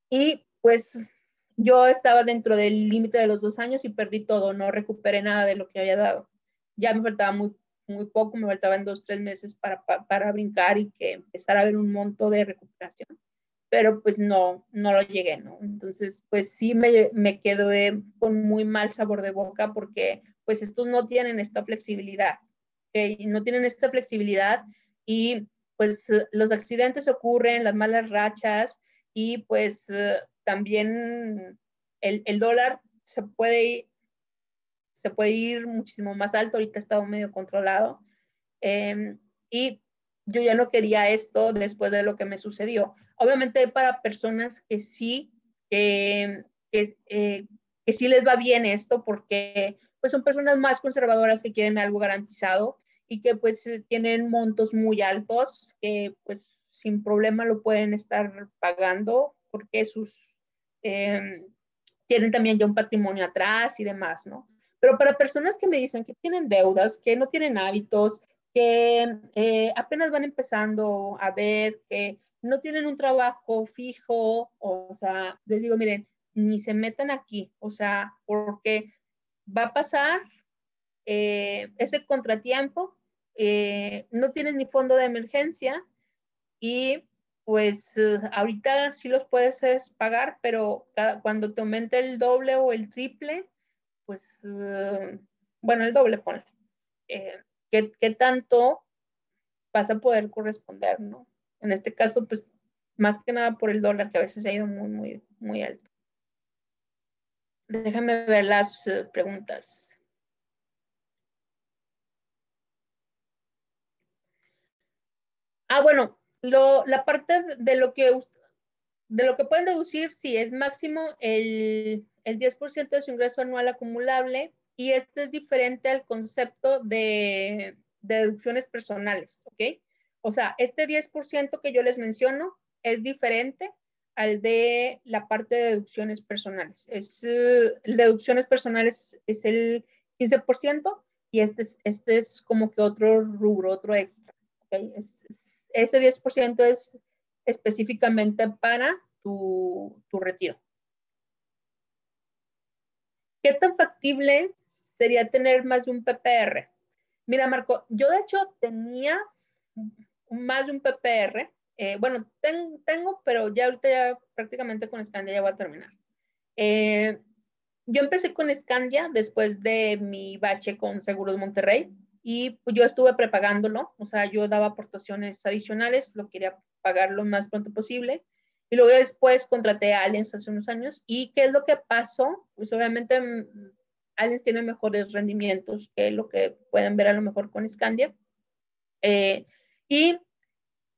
Y pues yo estaba dentro del límite de los dos años y perdí todo, no recuperé nada de lo que había dado. Ya me faltaba muy, muy poco, me faltaban dos, tres meses para, para, para brincar y que empezara a haber un monto de recuperación pero pues no, no lo llegué, ¿no? Entonces, pues sí me, me quedé con muy mal sabor de boca porque pues estos no tienen esta flexibilidad, ¿okay? no tienen esta flexibilidad y pues los accidentes ocurren, las malas rachas y pues también el, el, dólar se puede, se puede ir muchísimo más alto, ahorita ha estado medio controlado eh, y yo ya no quería esto después de lo que me sucedió. Obviamente para personas que sí, eh, que, sí les va bien esto porque pues son personas más conservadoras que quieren algo garantizado y que pues tienen montos muy altos que pues sin problema lo pueden estar pagando porque sus em, tienen también ya un patrimonio atrás y demás, ¿no? Pero para personas que me dicen que tienen deudas, que no tienen hábitos, que eh, apenas van empezando a ver que no tienen un trabajo fijo, o sea, les digo, miren, ni se metan aquí, o sea, porque va a pasar eh, ese contratiempo, eh, no tienes ni fondo de emergencia y pues ahorita sí los puedes pagar, pero cuando te aumente el doble o el triple, pues, bueno, el doble, ponle. ¿qué, ¿Qué tanto vas a poder corresponder, no? En este caso, pues más que nada por el dólar que a veces ha ido muy, muy, muy alto. Déjame ver las eh, preguntas. Ah, bueno, lo, la parte de lo que de lo que pueden deducir, sí, es máximo el, el 10% de su ingreso anual acumulable y esto es diferente al concepto de, de deducciones personales, ¿ok? O sea, este 10% que yo les menciono es diferente al de la parte de deducciones personales. Es, uh, deducciones personales es el 15% y este es, este es como que otro rubro, otro extra. ¿okay? Es, es, ese 10% es específicamente para tu, tu retiro. ¿Qué tan factible sería tener más de un PPR. Mira, Marco, yo de hecho tenía más de un PPR. Eh, bueno, tengo, pero ya ahorita ya prácticamente con Scandia ya voy a terminar. Eh, yo empecé con Scandia después de mi bache con Seguros Monterrey y yo estuve prepagándolo, o sea, yo daba aportaciones adicionales, lo quería pagar lo más pronto posible. Y luego después contraté a Allianz hace unos años. ¿Y qué es lo que pasó? Pues obviamente mm, Allianz tiene mejores rendimientos que lo que pueden ver a lo mejor con Scandia. Eh, y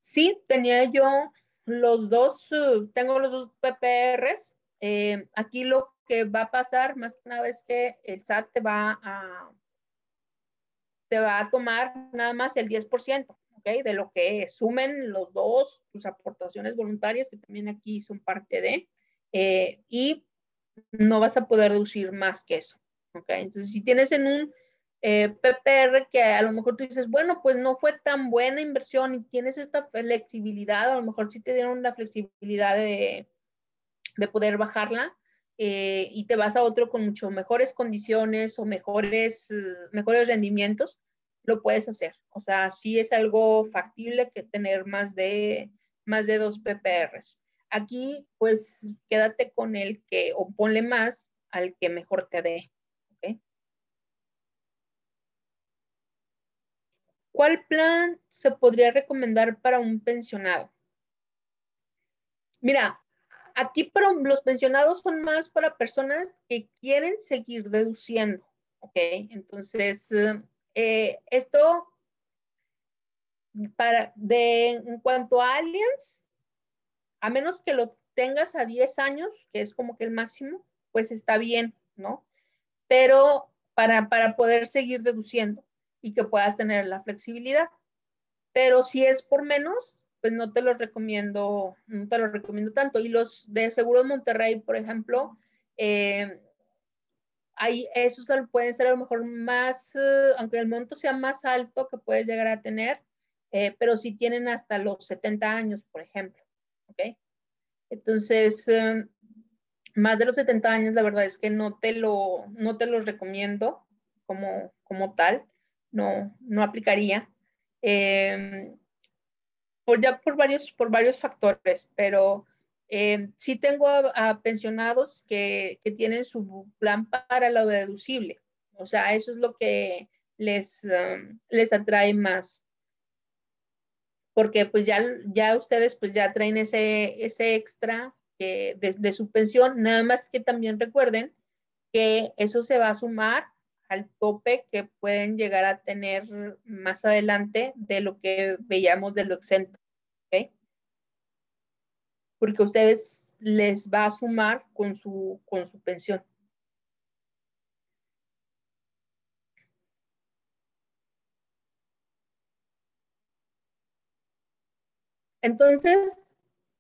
sí, tenía yo los dos, uh, tengo los dos PPRs. Eh, aquí lo que va a pasar más que nada es que el SAT te va te va a tomar nada más el 10%, ¿ok? De lo que sumen los dos, tus aportaciones voluntarias, que también aquí son parte de, eh, y no vas a poder deducir más que eso, ¿ok? Entonces, si tienes en un eh, PPR que a lo mejor tú dices, bueno, pues no fue tan buena inversión y tienes esta flexibilidad, a lo mejor sí te dieron la flexibilidad de, de poder bajarla, eh, y te vas a otro con mucho mejores condiciones o mejores, eh, mejores rendimientos, lo puedes hacer. O sea, sí es algo factible que tener más de, más de dos PPRs. Aquí, pues, quédate con el que, o ponle más al que mejor te dé. ¿Cuál plan se podría recomendar para un pensionado? Mira, aquí pero los pensionados son más para personas que quieren seguir deduciendo, ¿ok? Entonces, eh, esto, para, de, en cuanto a aliens, a menos que lo tengas a 10 años, que es como que el máximo, pues está bien, ¿no? Pero para, para poder seguir deduciendo y que puedas tener la flexibilidad. Pero si es por menos, pues no te lo recomiendo, no te lo recomiendo tanto. Y los de Seguros Monterrey, por ejemplo, eh, hay, esos pueden ser a lo mejor más, eh, aunque el monto sea más alto que puedes llegar a tener, eh, pero si tienen hasta los 70 años, por ejemplo. ¿Ok? Entonces, más de los 70 años, la verdad es que no te lo, no te los recomiendo como, como tal, no, no aplicaría por ya por varios, por varios factores, pero eh, sí tengo a, pensionados que, que, tienen su plan para lo deducible. O sea, eso es lo que les, um, les atrae más. Porque pues ya, ya ustedes pues ya traen ese, ese extra de, de su pensión, nada más que también recuerden que eso se va a sumar al tope que pueden llegar a tener más adelante de lo que veíamos de lo exento. Porque ustedes les va a sumar con su, con su pensión. Entonces,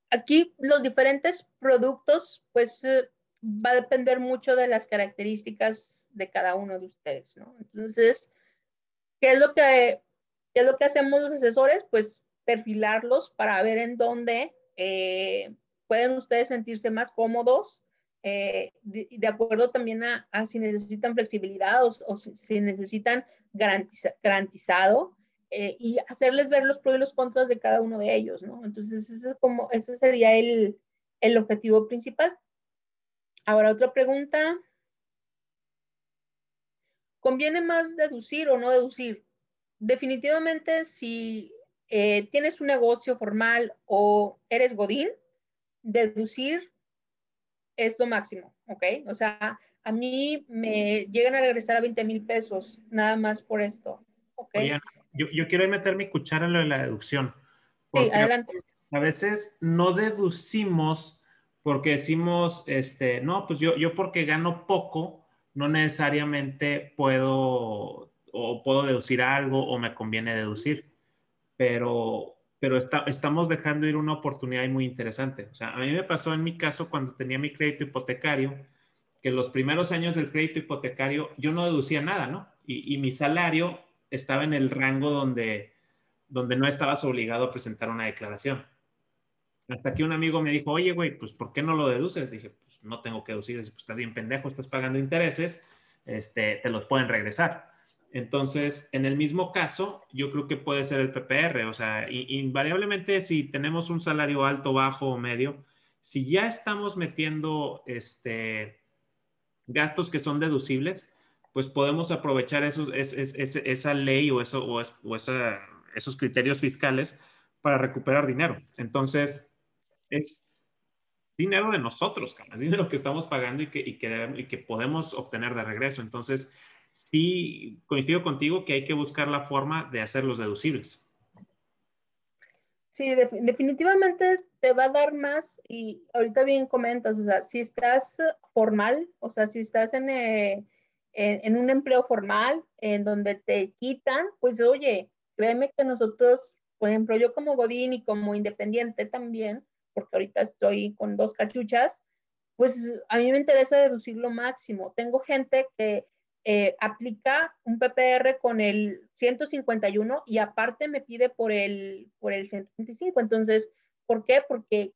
aquí los diferentes productos, pues eh, va a depender mucho de las características de cada uno de ustedes, ¿no? Entonces, ¿qué es lo que, es lo que hacemos los asesores? Pues perfilarlos para ver en dónde eh, pueden ustedes sentirse más cómodos, eh, de, acuerdo también a, si necesitan flexibilidad o, si, necesitan garantizado eh, y hacerles ver los pros y los contras de cada uno de ellos, ¿no? Entonces, ese, es como, ese sería el, el objetivo principal. Ahora, otra pregunta. ¿Conviene más deducir o no deducir? Definitivamente, si eh, tienes un negocio formal o eres godín, deducir es lo máximo, ¿ok? O sea, a mí me llegan a regresar a 20 mil pesos nada más por esto, ¿ok? yo, yo, quiero meter mi cuchara en lo de la deducción. Sí, adelante. A veces no deducimos porque decimos, este, no, pues yo, yo porque gano poco, no necesariamente puedo o puedo deducir algo o me conviene deducir, pero, pero estamos dejando ir una oportunidad muy interesante. O sea, a mí me pasó en mi caso cuando tenía mi crédito hipotecario, que los primeros años del crédito hipotecario yo no deducía nada, ¿no? Y, y mi salario estaba en el rango donde, donde no estabas obligado a presentar una declaración. Hasta que un amigo me dijo, oye, güey, pues ¿por qué no lo deduces? Dije, pues no tengo que deducir. Pues estás bien pendejo, estás pagando intereses. este, te los pueden regresar. Entonces, en el mismo caso, yo creo que puede ser el PPR, o sea, invariablemente si tenemos un salario alto, bajo o medio, si ya estamos metiendo este, gastos que son deducibles, pues podemos aprovechar esos, esa ley o, eso, o, esos criterios fiscales para recuperar dinero. Entonces, es dinero de nosotros, es dinero que estamos pagando y que, y que, y que podemos obtener de regreso. Entonces, sí coincido contigo que hay que buscar la forma de hacerlos deducibles. Sí, definitivamente te va a dar más y ahorita bien comentas, o sea, si estás formal, o sea, si estás en, eh, en, un empleo formal, en donde te quitan, pues oye, créeme que nosotros, por ejemplo, yo como Godín y como independiente también, porque ahorita estoy con dos cachuchas, pues a mí me interesa deducir lo máximo. Tengo gente que eh, aplica un PPR con el 151 y aparte me pide por el, por el 125. Entonces, ¿por qué? Porque,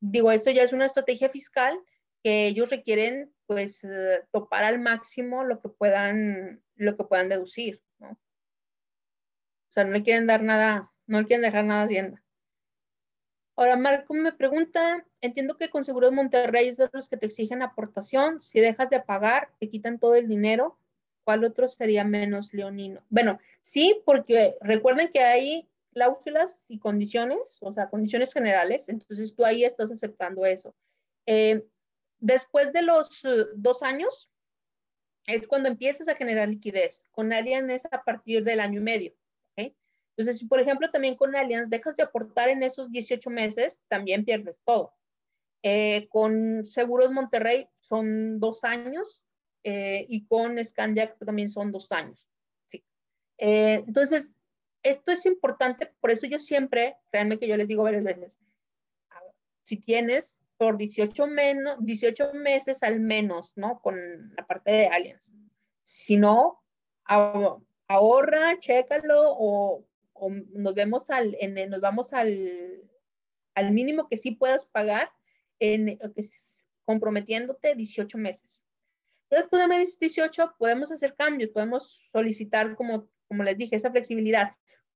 digo, eso ya es una estrategia fiscal que ellos requieren, pues, eh, topar al máximo lo que puedan, lo que puedan deducir, ¿no? O sea, no le quieren dar nada, no le quieren dejar nada hacienda. Ahora, Marco me pregunta, entiendo que con Seguros Monterrey es de los que te exigen aportación, si dejas de pagar, te quitan todo el dinero, ¿cuál otro sería menos leonino? Bueno, sí, porque recuerden que hay cláusulas y condiciones, o sea, condiciones generales, entonces tú ahí estás aceptando eso. Eh, después de los eh, dos años, es cuando empiezas a generar liquidez. Con Allianz es a partir del año y medio. Entonces, si por ejemplo también con Allianz dejas de aportar en esos 18 meses, también pierdes todo. Eh, con Seguros Monterrey son dos años eh, y con Scandia también son dos años. Sí. Eh, entonces, esto es importante, por eso yo siempre, créanme que yo les digo varias veces, si tienes por 18, menos, 18 meses al menos, ¿no? Con la parte de aliens. Si no, ahorra, chécalo o, o, nos vemos al, en, nos vamos al, al mínimo que sí puedas pagar en, comprometiéndote 18 meses. Después de 18 podemos hacer cambios, podemos solicitar, como, como les dije, esa flexibilidad.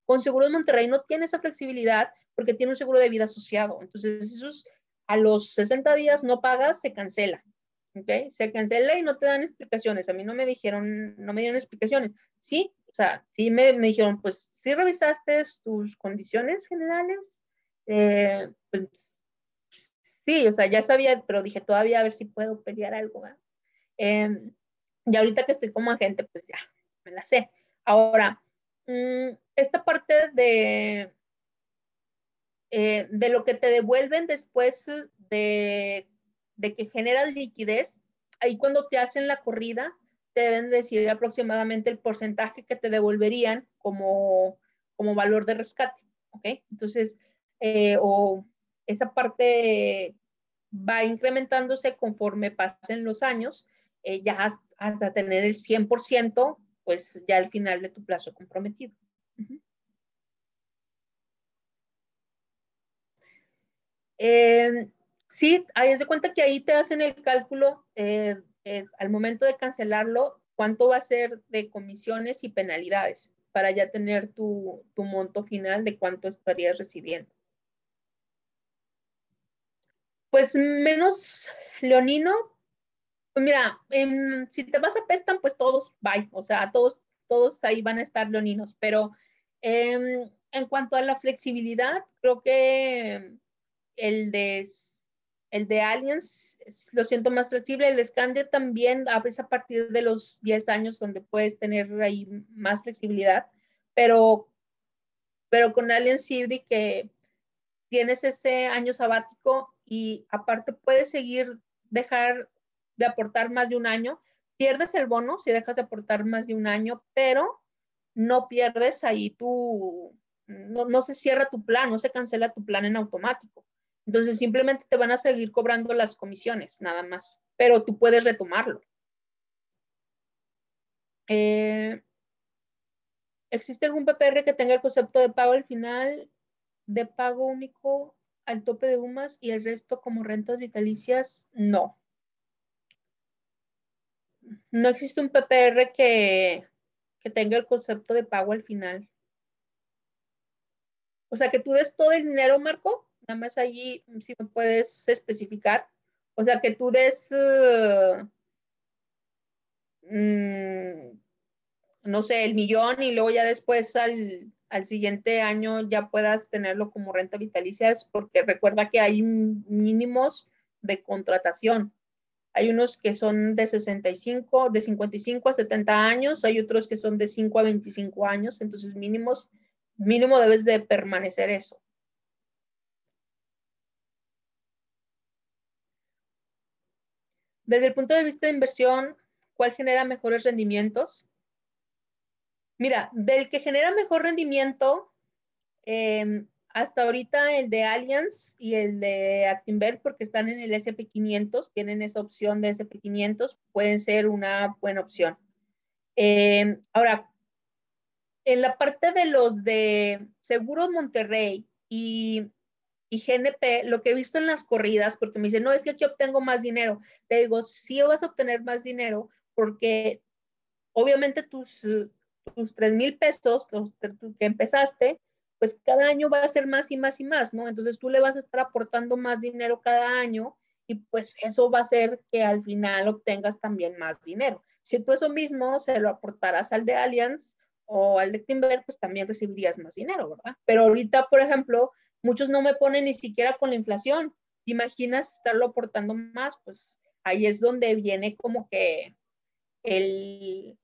Con Seguros Monterrey no tiene esa flexibilidad porque tiene un seguro de vida asociado. Entonces, esos a los 60 días no pagas, se cancela. ¿Ok? Se cancela y no te dan explicaciones. A mí no me dijeron, no me dieron explicaciones. Sí, o sea, sí me, me dijeron, pues, sí revisaste tus condiciones generales. Eh, pues, sí, o sea, ya sabía, pero dije todavía a ver si puedo pelear algo. ¿verdad? Eh, y ahorita que estoy como agente, pues ya, me la sé. Ahora, mm, esta parte de, eh, de lo que te devuelven después de, de, que generas liquidez, ahí cuando te hacen la corrida, te deben decir aproximadamente el porcentaje que te devolverían como, como valor de rescate, ¿ok? Entonces, eh, o esa parte va incrementándose conforme pasen los años eh, ya hasta, tener el 100%, pues ya al final de tu plazo comprometido. Eh, sí, ahí de cuenta que ahí te hacen el cálculo eh, al momento de cancelarlo, cuánto va a ser de comisiones y penalidades para ya tener tu, tu monto final de cuánto estarías recibiendo. Pues menos leonino, pues mira, si te vas a Pestan, pues todos, bye, o sea, todos, todos ahí van a estar leoninos, pero em, en cuanto a la flexibilidad, creo que el de, el de Aliens lo siento más flexible, el de Scandia también, a veces a partir de los 10 años donde puedes tener ahí más flexibilidad, pero, pero con Aliens sí que tienes ese año sabático y aparte puedes seguir dejar de aportar más de un año, pierdes el bono si dejas de aportar más de un año, pero no pierdes ahí tu, no, no se cierra tu plan, no se cancela tu plan en automático. Entonces simplemente te van a seguir cobrando las comisiones, nada más, pero tú puedes retomarlo. Eh, ¿Existe algún PPR que tenga el concepto de pago al final, de pago único al tope de UMAS y el resto como rentas vitalicias? No. No existe un PPR que, que tenga el concepto de pago al final. O sea, que tú des todo el dinero, Marco, nada más allí, si me puedes especificar. O sea, que tú des, uh, mm, no sé, el millón y luego ya después al, al, siguiente año ya puedas tenerlo como renta vitalicia, es porque recuerda que hay mínimos de contratación. Hay unos que son de 65, de 55 a 70 años, hay otros que son de 5 a 25 años, entonces mínimos, mínimo debes de permanecer eso. Desde el punto de vista de inversión, ¿cuál genera mejores rendimientos? Mira, del que genera mejor rendimiento, em, hasta ahorita el de Allianz y el de Actinver, porque están en el SP500, tienen esa opción de SP500, pueden ser una buena opción. Eh, ahora, en la parte de los de Seguros Monterrey y, y, GNP, lo que he visto en las corridas, porque me dicen, no, es que aquí obtengo más dinero. Le digo, sí vas a obtener más dinero porque obviamente tus, tus 3 mil pesos los que empezaste, pues cada año va a ser más y más y más, ¿no? Entonces tú le vas a estar aportando más dinero cada año y pues eso va a hacer que al final obtengas también más dinero. Si tú eso mismo se lo aportarás al de Allianz o al de Timber, pues también recibirías más dinero, ¿verdad? Pero ahorita, por ejemplo, muchos no me ponen ni siquiera con la inflación. imaginas estarlo aportando más? Pues ahí es donde viene como que el,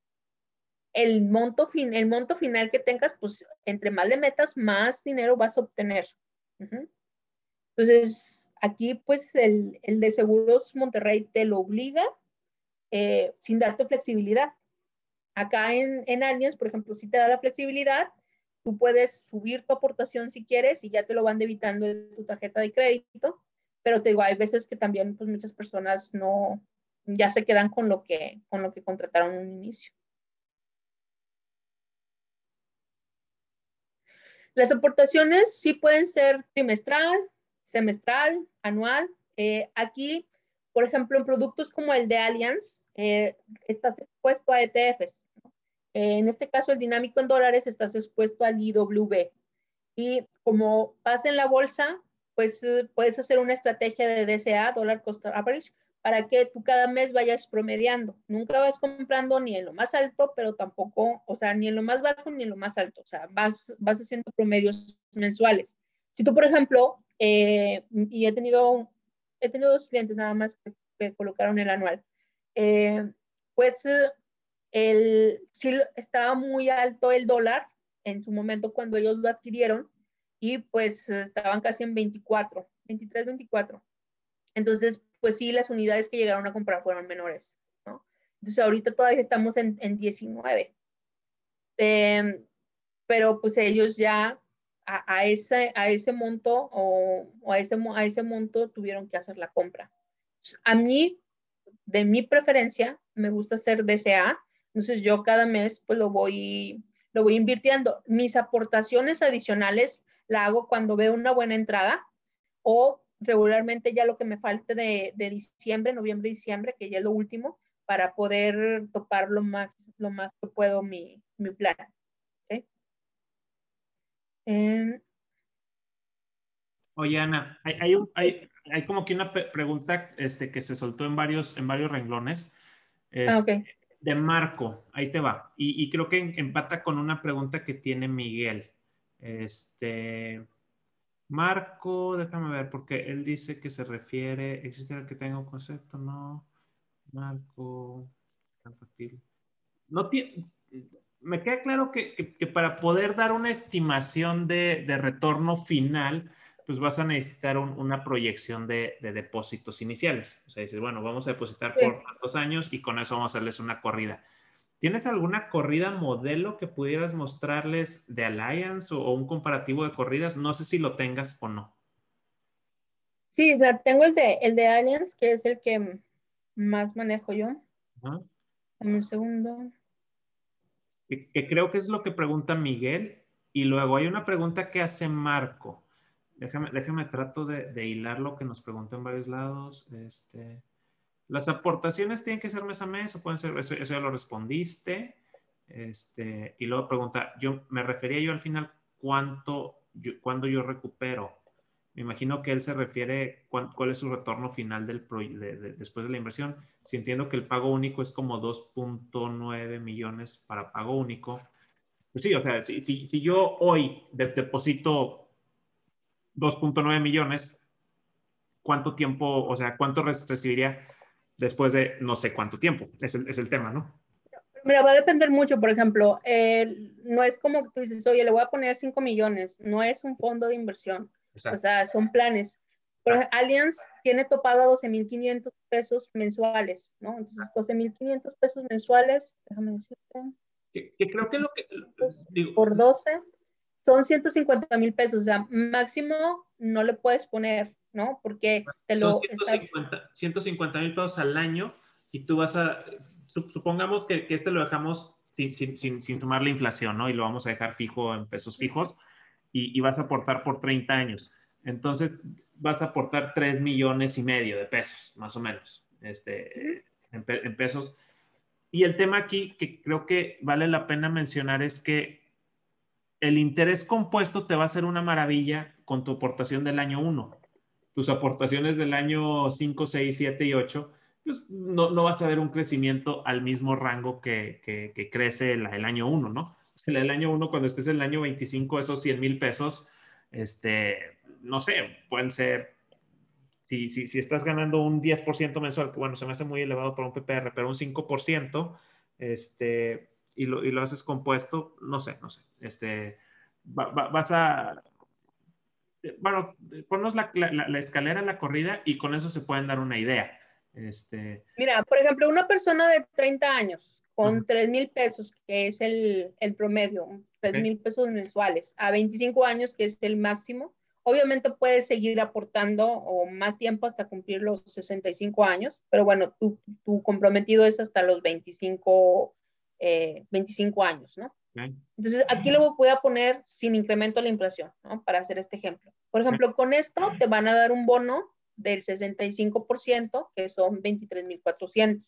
el monto, fin, el monto final que tengas, pues entre más le metas, más dinero vas a obtener. Entonces, aquí pues el, de Seguros Monterrey te lo obliga eh, sin darte flexibilidad. Acá en, en Allianz, por ejemplo, si te da la flexibilidad, tú puedes subir tu aportación si quieres y ya te lo van debitando en tu tarjeta de crédito, pero te digo, hay veces que también pues muchas personas no, ya se quedan con lo que, con lo que contrataron en un inicio. Las aportaciones sí pueden ser trimestral, semestral, anual. Eh, aquí, por ejemplo, en productos como el de Allianz, eh, estás expuesto a ETFs. Eh, en este caso, el dinámico en dólares, estás expuesto al IWB. Y como pasa en la bolsa, pues puedes hacer una estrategia de DCA, Dollar Cost Average, para que tú cada mes vayas promediando. Nunca vas comprando ni en lo más alto, pero tampoco, o sea, ni en lo más bajo ni en lo más alto. O sea, vas, vas haciendo promedios mensuales. Si tú, por ejemplo, eh, y he tenido, he tenido dos clientes nada más que, colocaron el anual, eh, pues el, sí estaba muy alto el dólar en su momento cuando ellos lo adquirieron y pues estaban casi en 24, 23, 24. Entonces, pues sí, las unidades que llegaron a comprar fueron menores, ¿no? Entonces ahorita todavía estamos en, en 19. Em, pero pues ellos ya a, ese, a ese monto o, a, ese, a ese monto tuvieron que hacer la compra. a mí, de mi preferencia, me gusta hacer DCA, entonces yo cada mes pues lo voy, lo voy invirtiendo. Mis aportaciones adicionales la hago cuando veo una buena entrada o regularmente ya lo que me falte de, diciembre, noviembre, diciembre, que ya es lo último, para poder topar lo más, lo más que puedo mi, plan. Em, Oye, Ana, hay, hay, hay, como que una pregunta este, que se soltó en varios, en varios renglones. ah, De Marco, ahí te va. Y, y, creo que empata con una pregunta que tiene Miguel. Este, Marco, déjame ver, porque él dice que se refiere, ¿existe el que tenga un concepto? No. Marco, No tiene, me queda claro que, para poder dar una estimación de, retorno final, pues vas a necesitar una proyección de, depósitos iniciales. O sea, dices, bueno, vamos a depositar por tantos años y con eso vamos a hacerles una corrida. ¿Tienes alguna corrida modelo que pudieras mostrarles de Alliance o, un comparativo de corridas? No sé si lo tengas o no. Sí, tengo el de, el de Alliance, que es el que más manejo yo. Dame un segundo. Que, creo que es lo que pregunta Miguel. Y luego hay una pregunta que hace Marco. Déjame, déjame trato de, hilar lo que nos preguntó en varios lados. Este, Las aportaciones tienen que ser mes a mes o pueden ser, eso, ya lo respondiste. Este, y luego pregunta, yo me refería yo al final, ¿cuánto, yo, cuándo yo recupero? Me imagino que él se refiere cuál, cuál es su retorno final del después de la inversión. Si entiendo que el pago único es como 2.9 millones para pago único. Pues sí, o sea, si, si, si yo hoy deposito 2.9 millones, ¿cuánto tiempo, o sea, cuánto recibiría después de no sé cuánto tiempo? Es el, es el tema, ¿no? Mira, va a depender mucho, por ejemplo, no es como que tú dices, oye, le voy a poner 5 millones, no es un fondo de inversión o sea, son planes. Pero Allianz tiene topado a 12.500 pesos mensuales, ¿no? Entonces, 12.500 pesos mensuales, déjame decirte. Que, creo que lo que... por 12 son 150 mil pesos, o sea, máximo no le puedes poner, ¿no? Porque te lo... 150 mil pesos al año y tú vas a... Supongamos que, que este lo dejamos sin, sin, sin, sin, tomar la inflación, ¿no? Y lo vamos a dejar fijo en pesos fijos y, vas a aportar por 30 años. Entonces, vas a aportar 3 millones y medio de pesos, más o menos, este, en, pesos. Y el tema aquí que creo que vale la pena mencionar es que el interés compuesto te va a hacer una maravilla con tu aportación del año 1. Tus aportaciones del año 5, 6, 7 y 8, pues no, no vas a ver un crecimiento al mismo rango que, que, crece el, el año 1, ¿no? el año 1, cuando estés en el año 25, esos 100 mil pesos, este, no sé, pueden ser, si, si, si estás ganando un 10% mensual, que bueno, se me hace muy elevado para un PPR, pero un 5%, este, y lo, y lo haces compuesto, no sé, no sé, este, vas a, bueno, ponnos la, la, la, escalera, la corrida y con eso se pueden dar una idea. Este... Mira, por ejemplo, una persona de 30 años con 3 mil pesos, que es el, el promedio, 3 mil pesos mensuales, a 25 años, que es el máximo. Obviamente puedes seguir aportando o más tiempo hasta cumplir los 65 años, pero bueno, tu, tu comprometido es hasta los 25, 25 eh, años, ¿no? Entonces, aquí lo voy a poner sin incremento de la inflación, ¿no? Para hacer este ejemplo. Por ejemplo, con esto te van a dar un bono del 65%, que son 23,400.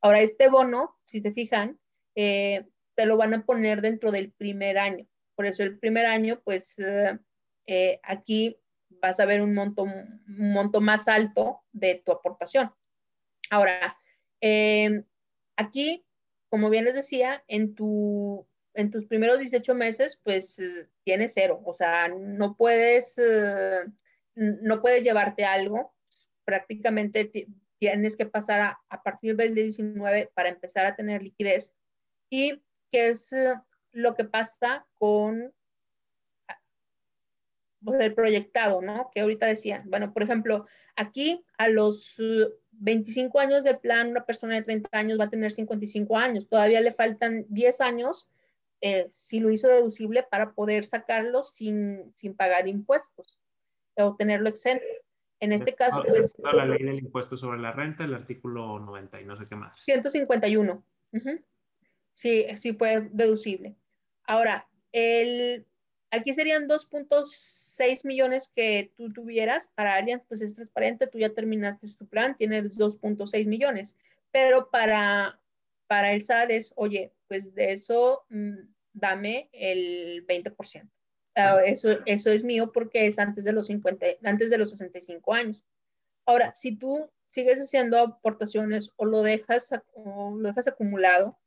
Ahora, este bono, si se fijan, eh, te lo van a poner dentro del primer año. Por eso el primer año, pues eh, eh, aquí vas a ver un monto, un monto más alto de tu aportación. Ahora, aquí, como bien les decía, en, tu, en tus primeros 18 meses, pues tienes cero. O sea, no puedes, no puedes llevarte algo. Prácticamente tienes que pasar a, partir del 19 para empezar a tener liquidez. ¿Y qué es eh, lo que pasa con pues, el proyectado, ¿no? Que ahorita decían, bueno, por ejemplo, aquí a los 25 años del plan, una persona de 30 años va a tener 55 años, todavía le faltan 10 años eh, si lo hizo deducible para poder sacarlo sin, sin pagar impuestos o tenerlo exento. En este caso, pues... La ley del impuesto sobre la renta, el artículo 90 y no sé qué más. 151. Sí, sí fue deducible. Ahora, el, aquí serían 2.6 millones que tú tuvieras. Para Allianz, pues es transparente, tú ya terminaste tu plan, tienes 2.6 millones. Pero para, para el SAD es, oye, pues de eso mm, dame el 20%. Ah, eso, eso es mío porque es antes de los 50, antes de los 65 años. Ahora, si tú sigues haciendo aportaciones o lo dejas, o lo dejas acumulado,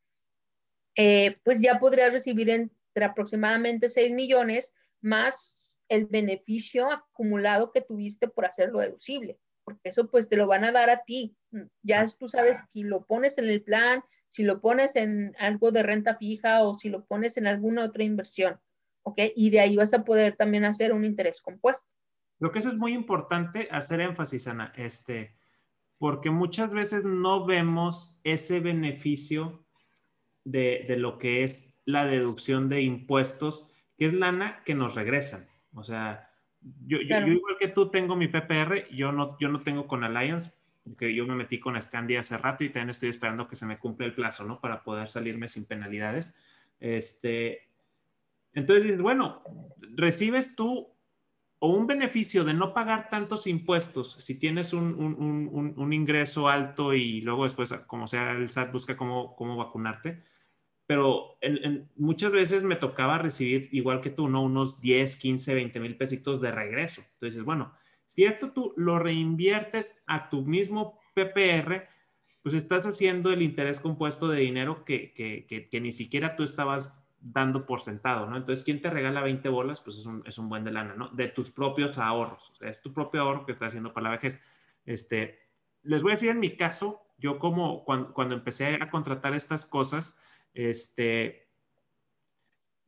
eh, pues ya podrías recibir entre aproximadamente 6 millones más el beneficio acumulado que tuviste por hacerlo deducible, porque eso pues te lo van a dar a ti. Ya tú sabes si lo pones en el plan, si lo pones en algo de renta fija o si lo pones en alguna otra inversión. ¿ok? Y de ahí vas a poder también hacer un interés compuesto. Lo que eso es muy importante hacer énfasis, Ana, este, porque muchas veces no vemos ese beneficio de, de lo que es la deducción de impuestos, que es lana que nos regresan. O sea, yo, yo, igual que tú tengo mi PPR, yo no, yo no tengo con Alliance, porque yo me metí con Scandia hace rato y también estoy esperando que se me cumpla el plazo, ¿no? Para poder salirme sin penalidades. Este, entonces bueno, recibes tú o un beneficio de no pagar tantos impuestos si tienes un, un, un, ingreso alto y luego después, como sea, el SAT busca cómo, cómo vacunarte. Pero muchas veces me tocaba recibir, igual que tú, ¿no? Unos 10, 15, 20 mil pesitos de regreso. Entonces, bueno, si esto tú lo reinviertes a tu mismo PPR, pues estás haciendo el interés compuesto de dinero que, que, que, ni siquiera tú estabas dando por sentado, ¿no? Entonces, ¿quién te regala 20 bolas? Pues es un, es un buen de lana, ¿no? De tus propios ahorros. Es tu propio ahorro que estás haciendo para la vejez. Este, les voy a decir en mi caso, yo como cuando, cuando empecé a contratar estas cosas, este,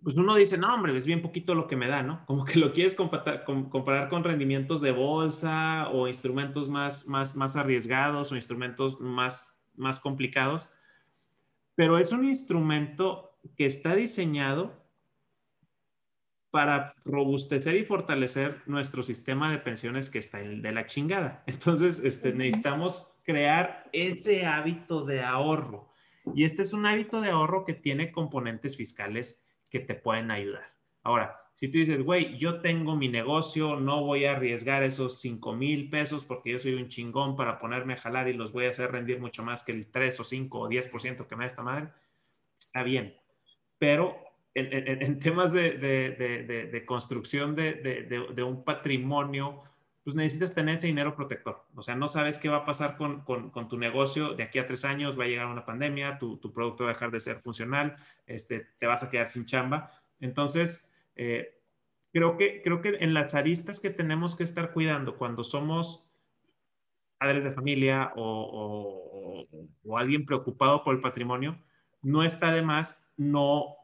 pues uno dice, no, hombre, es bien poquito lo que me da, ¿no? Como que lo quieres comparar, comparar con rendimientos de bolsa o instrumentos más, más, más arriesgados o instrumentos más, más complicados. Pero es un instrumento que está diseñado para robustecer y fortalecer nuestro sistema de pensiones que está de la chingada. Entonces, este, necesitamos crear ese hábito de ahorro. Y este es un hábito de ahorro que tiene componentes fiscales que te pueden ayudar. Ahora, si tú dices, güey, yo tengo mi negocio, no voy a arriesgar esos 5 mil pesos porque yo soy un chingón para ponerme a jalar y los voy a hacer rendir mucho más que el 3 o 5 o 10% que me da esta madre, está bien pero en, temas de, construcción de, un patrimonio, pues necesitas tener ese dinero protector. O sea, no sabes qué va a pasar con, tu negocio de aquí a tres años, va a llegar una pandemia, tu, producto va a dejar de ser funcional, este, te vas a quedar sin chamba. Entonces, eh, creo, que, creo que en las aristas que tenemos que estar cuidando cuando somos padres de familia o, o alguien preocupado por el patrimonio, no está de más no,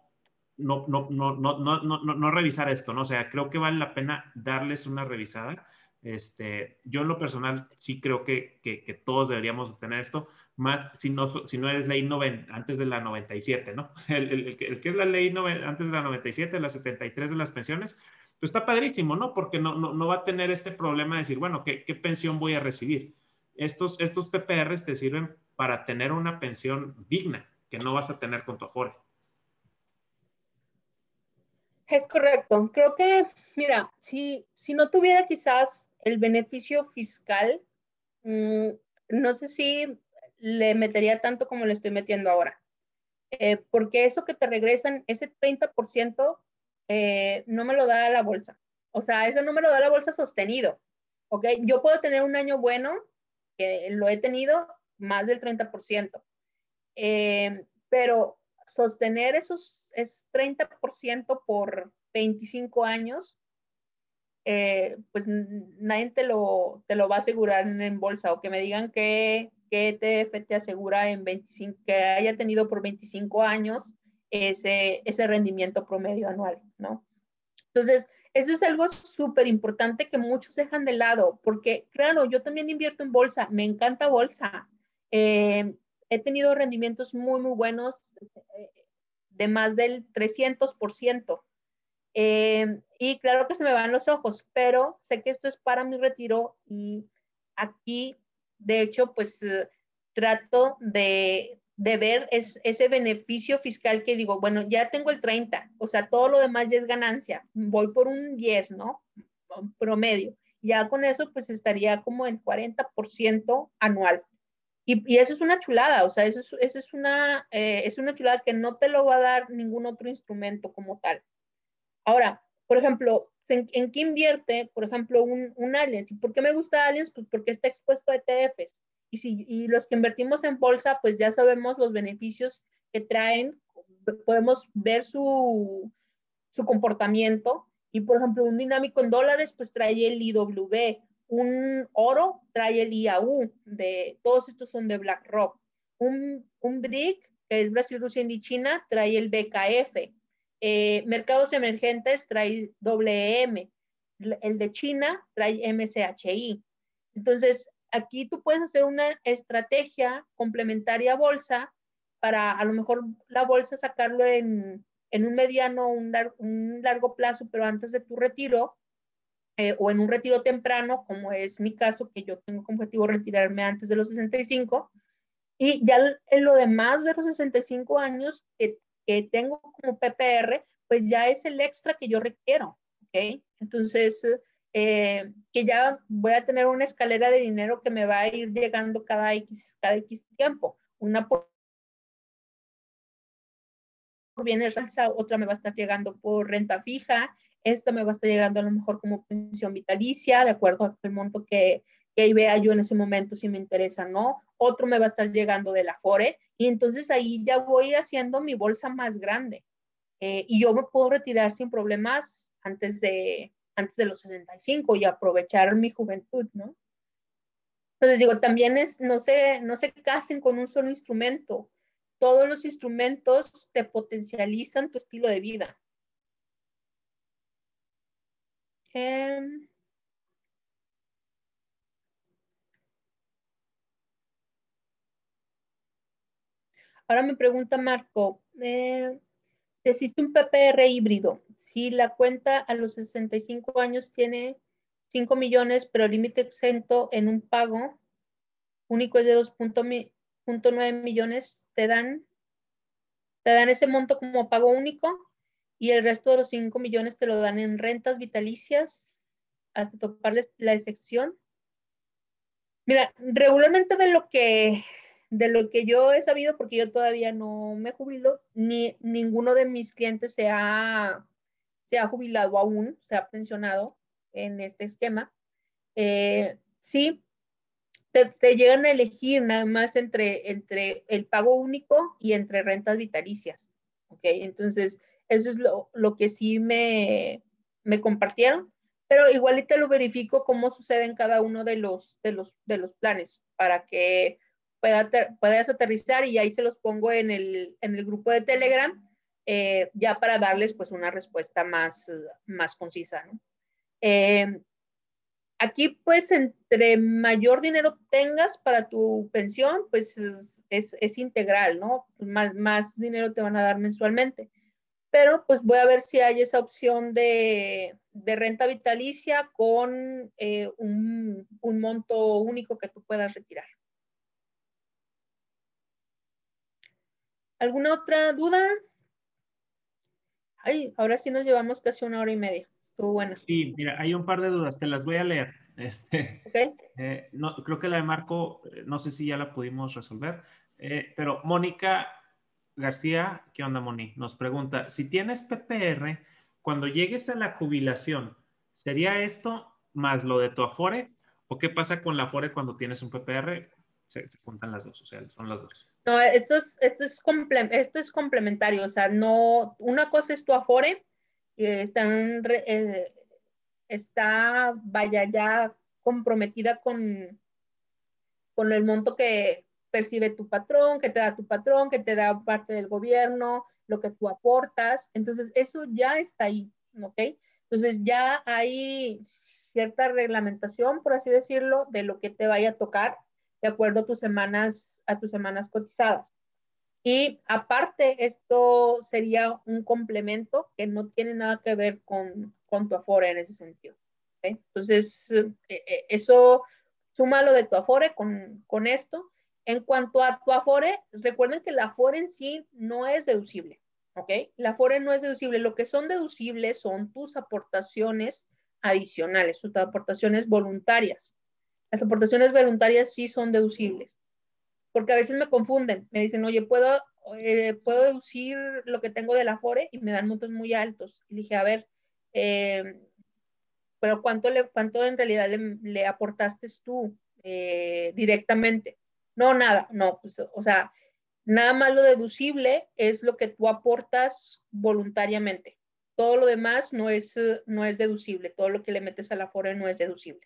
no, no, no, no, revisar esto, ¿no? O sea, creo que vale la pena darles una revisada. Este, yo en lo personal sí creo que, todos deberíamos tener esto, más si no, si no eres ley 90, antes de la 97, ¿no? El, el, el, que es la ley antes de la 97, la 73 de las pensiones, pues está padrísimo, ¿no? Porque no, no, va a tener este problema de decir, bueno, ¿qué, ¿qué, pensión voy a recibir? Estos, estos PPRs te sirven para tener una pensión digna que no vas a tener con tu Afore. Es correcto. Creo que, mira, si, si no tuviera quizás el beneficio fiscal, mm, no sé si le metería tanto como le estoy metiendo ahora. Eh, porque eso que te regresan, ese 30%, eh, no me lo da la bolsa. O sea, eso no me lo da la bolsa sostenido. ¿Ok? Yo puedo tener un año bueno, que lo he tenido, más del 30%. Eh, pero sostener esos es 30% por 25 años, eh, pues nadie te lo, te lo va a asegurar en bolsa o que me digan que, que ETF te asegura en 25, que haya tenido por 25 años ese, ese rendimiento promedio anual, ¿no? Entonces, eso es algo súper importante que muchos dejan de lado, porque claro, yo también invierto en bolsa, me encanta bolsa. Eh, he tenido rendimientos muy, muy buenos eh, de más del 300%. Eh, y claro que se me van los ojos, pero sé que esto es para mi retiro y aquí, de hecho, pues eh, trato de, de ver ese beneficio fiscal que digo, bueno, ya tengo el 30, o sea, todo lo demás ya es ganancia, voy por un 10, ¿no? Promedio. Ya con eso, pues estaría como el 40% anual. Y, eso es una chulada, o sea, eso es, eso es, una, eh, es una chulada que no te lo va a dar ningún otro instrumento como tal. Ahora, por ejemplo, ¿en, qué invierte, por ejemplo, un, un Allianz? ¿Y por qué me gusta Allianz? Pues porque está expuesto a ETFs. Y, si, y los que invertimos en bolsa, pues ya sabemos los beneficios que traen, podemos ver su, su comportamiento. Y, por ejemplo, un dinámico en dólares, pues trae el IW, un oro trae el IAU, de, todos estos son de BlackRock. Un, un BRIC, que es Brasil, Rusia, India y China, trae el BKF. Eh, mercados emergentes trae WM. El de China trae MCHI. Entonces, aquí tú puedes hacer una estrategia complementaria bolsa para a lo mejor la bolsa sacarlo en, en un mediano, un, un largo plazo, pero antes de tu retiro, eh, o en un retiro temprano, como es mi caso, que yo tengo como objetivo retirarme antes de los 65, y ya en lo demás de los 65 años que tengo como PPR, pues ya es el extra que yo requiero, ¿ok? Entonces, eh, que ya voy a tener una escalera de dinero que me va a ir llegando cada X, cada X tiempo. Una por bienes otra me va a estar llegando por renta fija, esta me va a estar llegando a lo mejor como pensión vitalicia, de acuerdo al monto que, que vea yo en ese momento si me interesa, ¿no? Otro me va a estar llegando de la FORE y entonces ahí ya voy haciendo mi bolsa más grande. Eh, y yo me puedo retirar sin problemas antes de, antes de los 65 y aprovechar mi juventud, ¿no? Entonces digo, también es, no se, no se casen con un solo instrumento. Todos los instrumentos te potencializan tu estilo de vida. Em, ahora me pregunta Marco, eh, existe un PPR híbrido. Si la cuenta a los 65 años tiene 5 millones, pero límite exento en un pago único es de 2.9 millones, te dan, te dan ese monto como pago único y el resto de los 5 millones te lo dan en rentas vitalicias hasta toparles la excepción. Mira, regularmente de lo que de lo que yo he sabido, porque yo todavía no me jubilo, ni ninguno de mis clientes se ha, se ha jubilado aún, se ha pensionado en este esquema. Eh, sí, te, llegan a elegir nada más entre, entre el pago único y entre rentas vitalicias. ¿Ok? Entonces, eso es lo, lo que sí me, me compartieron, pero igual te lo verifico cómo sucede en cada uno de los, de los, de los planes para que pueda puedas aterrizar y ahí se los pongo en el, en el grupo de Telegram, eh, ya para darles pues una respuesta más, más concisa. Eh, aquí pues entre mayor dinero tengas para tu pensión, pues es, es, integral, ¿no? Más, más dinero te van a dar mensualmente. Pero pues voy a ver si hay esa opción de, de renta vitalicia con eh, un, un monto único que tú puedas retirar. ¿Alguna otra duda? Ay, ahora sí nos llevamos casi una hora y media. Estuvo bueno. Sí, mira, hay un par de dudas, te las voy a leer. Este, eh, no, creo que la de Marco, eh, no sé si ya la pudimos resolver, eh, pero Mónica García, ¿qué onda, Moni? Nos pregunta, si tienes PPR, cuando llegues a la jubilación, ¿sería esto más lo de tu Afore? ¿O qué pasa con la Afore cuando tienes un PPR? se, juntan las dos, o sea, son las dos. No, esto es, esto es, esto es complementario, o sea, no, una cosa es tu Afore, están, eh, está, vaya, ya comprometida con, con el monto que percibe tu patrón, que te da tu patrón, que te da parte del gobierno, lo que tú aportas, entonces eso ya está ahí, ¿ok? Entonces ya hay cierta reglamentación, por así decirlo, de lo que te vaya a tocar de acuerdo a tus semanas, a tus semanas cotizadas. Y aparte, esto sería un complemento que no tiene nada que ver con, con tu Afore en ese sentido. Entonces, eh, eh, eso suma lo de tu Afore con, con esto. En cuanto a tu Afore, recuerden que la Afore en sí no es deducible. ¿Ok? La Afore no es deducible. Lo que son deducibles son tus aportaciones adicionales, tus aportaciones voluntarias. Las aportaciones voluntarias sí son deducibles, porque a veces me confunden, me dicen, oye, ¿puedo, eh, ¿puedo deducir lo que tengo de la FORE? Y me dan montos muy altos. Y dije, a ver, eh, pero ¿cuánto, le, cuánto en realidad le, aportaste tú eh, directamente? No, nada, no, pues, o sea, nada más lo deducible es lo que tú aportas voluntariamente. Todo lo demás no es, no es deducible, todo lo que le metes a la FORE no es deducible.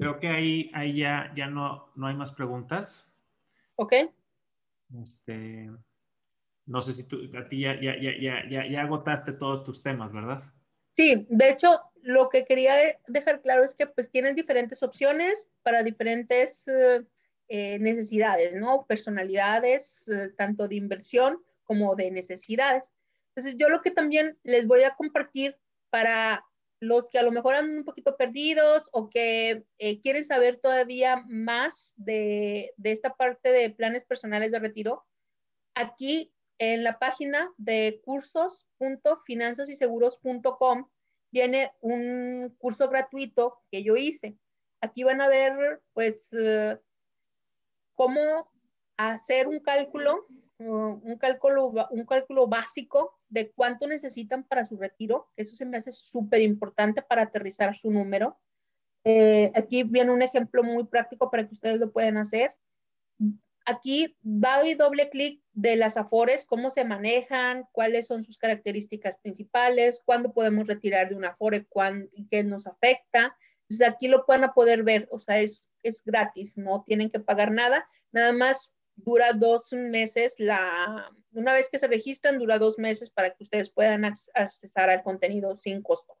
Creo que ahí, ahí ya, ya no, no hay más preguntas. Ok. Este, no sé si tú, a ti ya, ya, ya, ya, ya agotaste todos tus temas, ¿verdad? Sí, de hecho, lo que quería dejar claro es que pues tienes diferentes opciones para diferentes eh, necesidades, ¿no? Personalidades, eh, tanto de inversión como de necesidades. Entonces, yo lo que también les voy a compartir para los que a lo mejor andan un poquito perdidos o que eh, quieren saber todavía más de, de, esta parte de planes personales de retiro, aquí en la página de cursos.finanzasyseguros.com viene un curso gratuito que yo hice. Aquí van a ver, pues, uh, cómo hacer un cálculo, un cálculo, un cálculo básico de cuánto necesitan para su retiro. Eso se me hace súper importante para aterrizar su número. Eh, aquí viene un ejemplo muy práctico para que ustedes lo puedan hacer. Aquí va y doble clic de las afores, cómo se manejan, cuáles son sus características principales, cuándo podemos retirar de una afore, cuándo, qué nos afecta. Entonces aquí lo a poder ver, o sea, es, es gratis, no tienen que pagar nada, nada más dura dos meses, la, una vez que se registran, dura dos meses para que ustedes puedan accesar al contenido sin costo.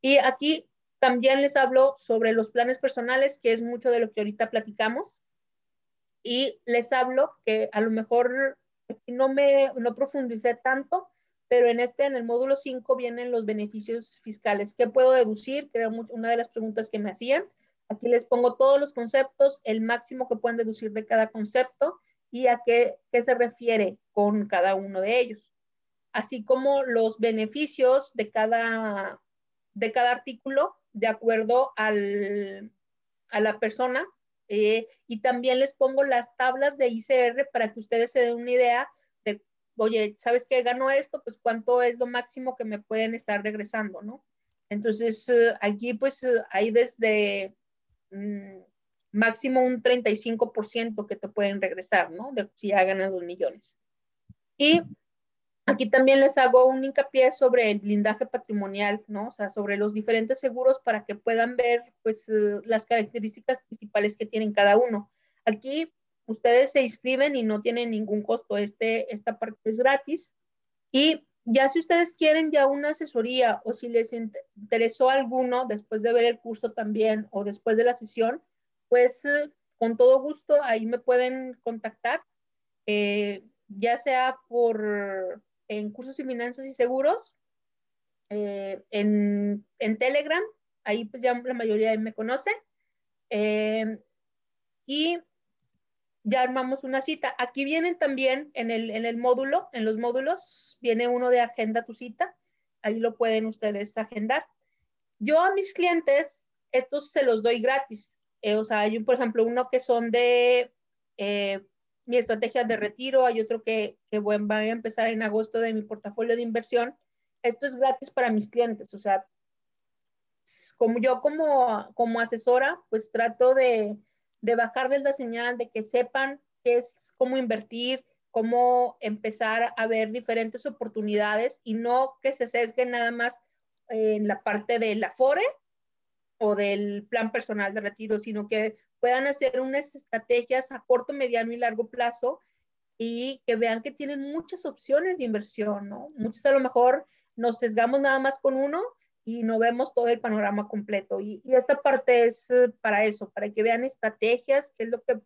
Y aquí también les hablo sobre los planes personales, que es mucho de lo que ahorita platicamos. Y les hablo que a lo mejor no me no profundicé tanto, pero en este, en el módulo 5, vienen los beneficios fiscales. ¿Qué puedo deducir? Que era una de las preguntas que me hacían. Aquí les pongo todos los conceptos, el máximo que pueden deducir de cada concepto y a qué, se refiere con cada uno de ellos, así como los beneficios de cada, de cada artículo de acuerdo al, a la persona. Eh, y también les pongo las tablas de ICR para que ustedes se den una idea de, oye, ¿sabes qué ganó esto? Pues cuánto es lo máximo que me pueden estar regresando, ¿no? Entonces, eh, aquí pues hay desde Mm, máximo un 35% que te pueden regresar, ¿no? De, si ya ganan dos millones. Y aquí también les hago un hincapié sobre el blindaje patrimonial, ¿no? O sea, sobre los diferentes seguros para que puedan ver, pues, eh, las características principales que tienen cada uno. Aquí ustedes se inscriben y no tienen ningún costo. Este, esta parte es gratis. Y ya si ustedes quieren ya una asesoría o si les interesó alguno después de ver el curso también o después de la sesión, pues eh, con todo gusto ahí me pueden contactar, eh, ya sea por en cursos y finanzas y seguros, eh, en, en, Telegram, ahí pues ya la mayoría me conoce. y ya armamos una cita. Aquí vienen también en el, en el módulo, en los módulos, viene uno de agenda tu cita. Ahí lo pueden ustedes agendar. Yo a mis clientes, estos se los doy gratis. Eh, o sea, hay, por ejemplo, uno que son de eh, mi estrategia de retiro, hay otro que, que va a empezar en agosto de mi portafolio de inversión. Esto es gratis para mis clientes. O sea, como yo como, como asesora, pues trato de, de bajarles la señal, de que sepan qué es cómo invertir, cómo empezar a ver diferentes oportunidades y no que se sesguen nada más en la parte del afore o del plan personal de retiro, sino que puedan hacer unas estrategias a corto, mediano y largo plazo y que vean que tienen muchas opciones de inversión, ¿no? Muchos a lo mejor nos sesgamos nada más con uno y no vemos todo el panorama completo. Y, esta parte es eh, para eso, para que vean estrategias, qué es lo que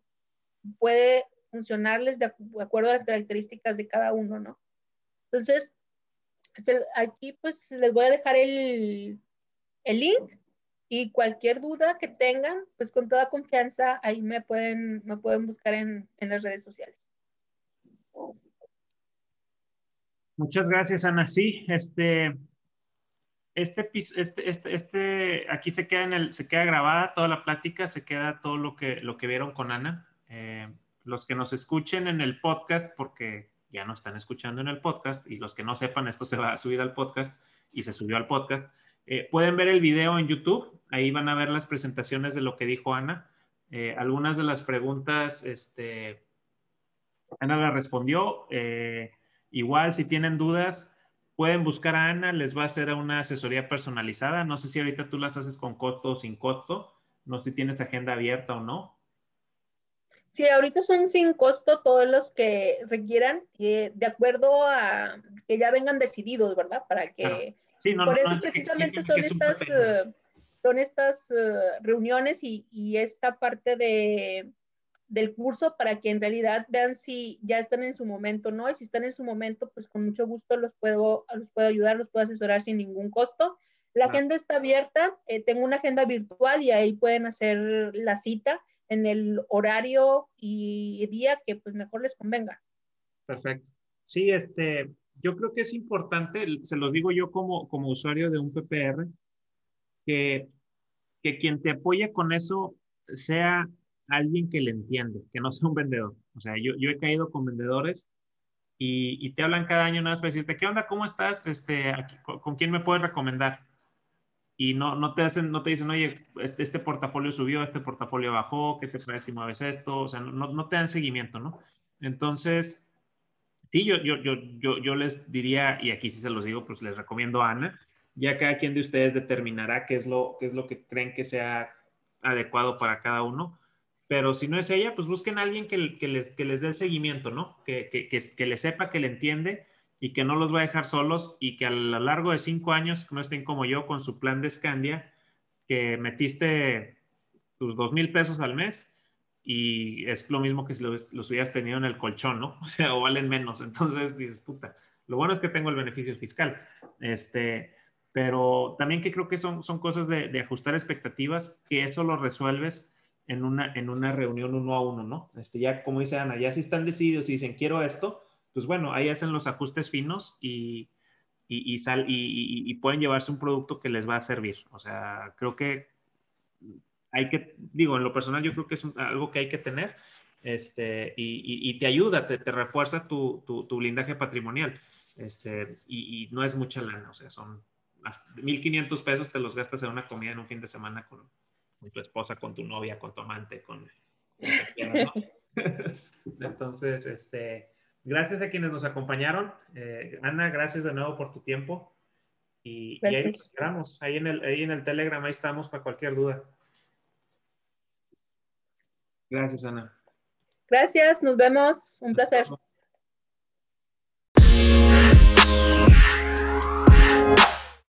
puede funcionarles de, acuerdo a las características de cada uno, ¿no? Entonces, aquí pues les voy a dejar el, el link y cualquier duda que tengan, pues con toda confianza ahí me pueden, me pueden buscar en, en las redes sociales. Muchas gracias, Ana. Sí, este, este, este, este, este, aquí se queda, en el, se queda grabada toda la plática, se queda todo lo que, lo que vieron con Ana. Eh, los que nos escuchen en el podcast, porque ya no están escuchando en el podcast, y los que no sepan, esto se va a subir al podcast y se subió al podcast, eh, pueden ver el video en YouTube, ahí van a ver las presentaciones de lo que dijo Ana. Eh, algunas de las preguntas, este, Ana las respondió. igual, si tienen dudas, pueden buscar a Ana, les va a hacer una asesoría personalizada. No sé si ahorita tú las haces con costo o sin costo. No sé si tienes agenda abierta o no. Sí, ahorita son sin costo todos los que requieran, eh, de acuerdo a que ya vengan decididos, ¿verdad? Para que... Sí, no, por eso precisamente son, estas, eh, son estas eh, reuniones y, y esta parte de, del curso para que en realidad vean si ya están en su momento, ¿no? Y si están en su momento, pues con mucho gusto los puedo, los puedo ayudar, los puedo asesorar sin ningún costo. La agenda está abierta, eh, tengo una agenda virtual y ahí pueden hacer la cita en el horario y día que pues mejor les convenga. Perfecto. Sí, este, yo creo que es importante, se los digo yo como, como usuario de un PPR, que, que quien te apoye con eso sea alguien que le entiende, que no sea un vendedor. O sea, yo, yo he caído con vendedores y, y, te hablan cada año nada más para decirte, ¿qué onda? ¿Cómo estás? Este, ¿con, quién me puedes recomendar? Y no, no, te hacen, no te dicen, oye, este, este, portafolio subió, este portafolio bajó, ¿qué te parece si mueves esto? O sea, no, no te dan seguimiento, ¿no? Entonces, sí, yo, yo, yo, yo les diría, y aquí sí se los digo, pues les recomiendo a Ana, ya cada quien de ustedes determinará qué es lo, qué es lo que creen que sea adecuado para cada uno pero si no es ella, pues busquen a alguien que, les, que les dé el seguimiento, ¿no? Que, que, que, le sepa, que le entiende y que no los va a dejar solos y que a lo largo de cinco años no estén como yo con su plan de Scandia, que metiste tus dos mil pesos al mes y es lo mismo que si los, los, hubieras tenido en el colchón, ¿no? O sea, valen menos. Entonces dices, puta, lo bueno es que tengo el beneficio fiscal. Este, pero también que creo que son, son cosas de, de ajustar expectativas, que eso lo resuelves en una, en una reunión uno a uno, ¿no? Este, ya como dice Ana, ya si están decididos y dicen quiero esto, pues bueno, ahí hacen los ajustes finos y, y, sal, y, pueden llevarse un producto que les va a servir. O sea, creo que hay que, digo, en lo personal yo creo que es algo que hay que tener este, y, te ayuda, te, te refuerza tu, tu, tu, blindaje patrimonial. Este, y, no es mucha lana, o sea, son 1.500 pesos te los gastas en una comida en un fin de semana con, con tu esposa, con tu novia, con tu amante, con... Entonces, este, gracias a quienes nos acompañaron. Eh, Ana, gracias de nuevo por tu tiempo. Y, ahí nos esperamos, ahí en, el, ahí en el Telegram, ahí estamos para cualquier duda. Gracias, Ana. Gracias, nos vemos. Un placer.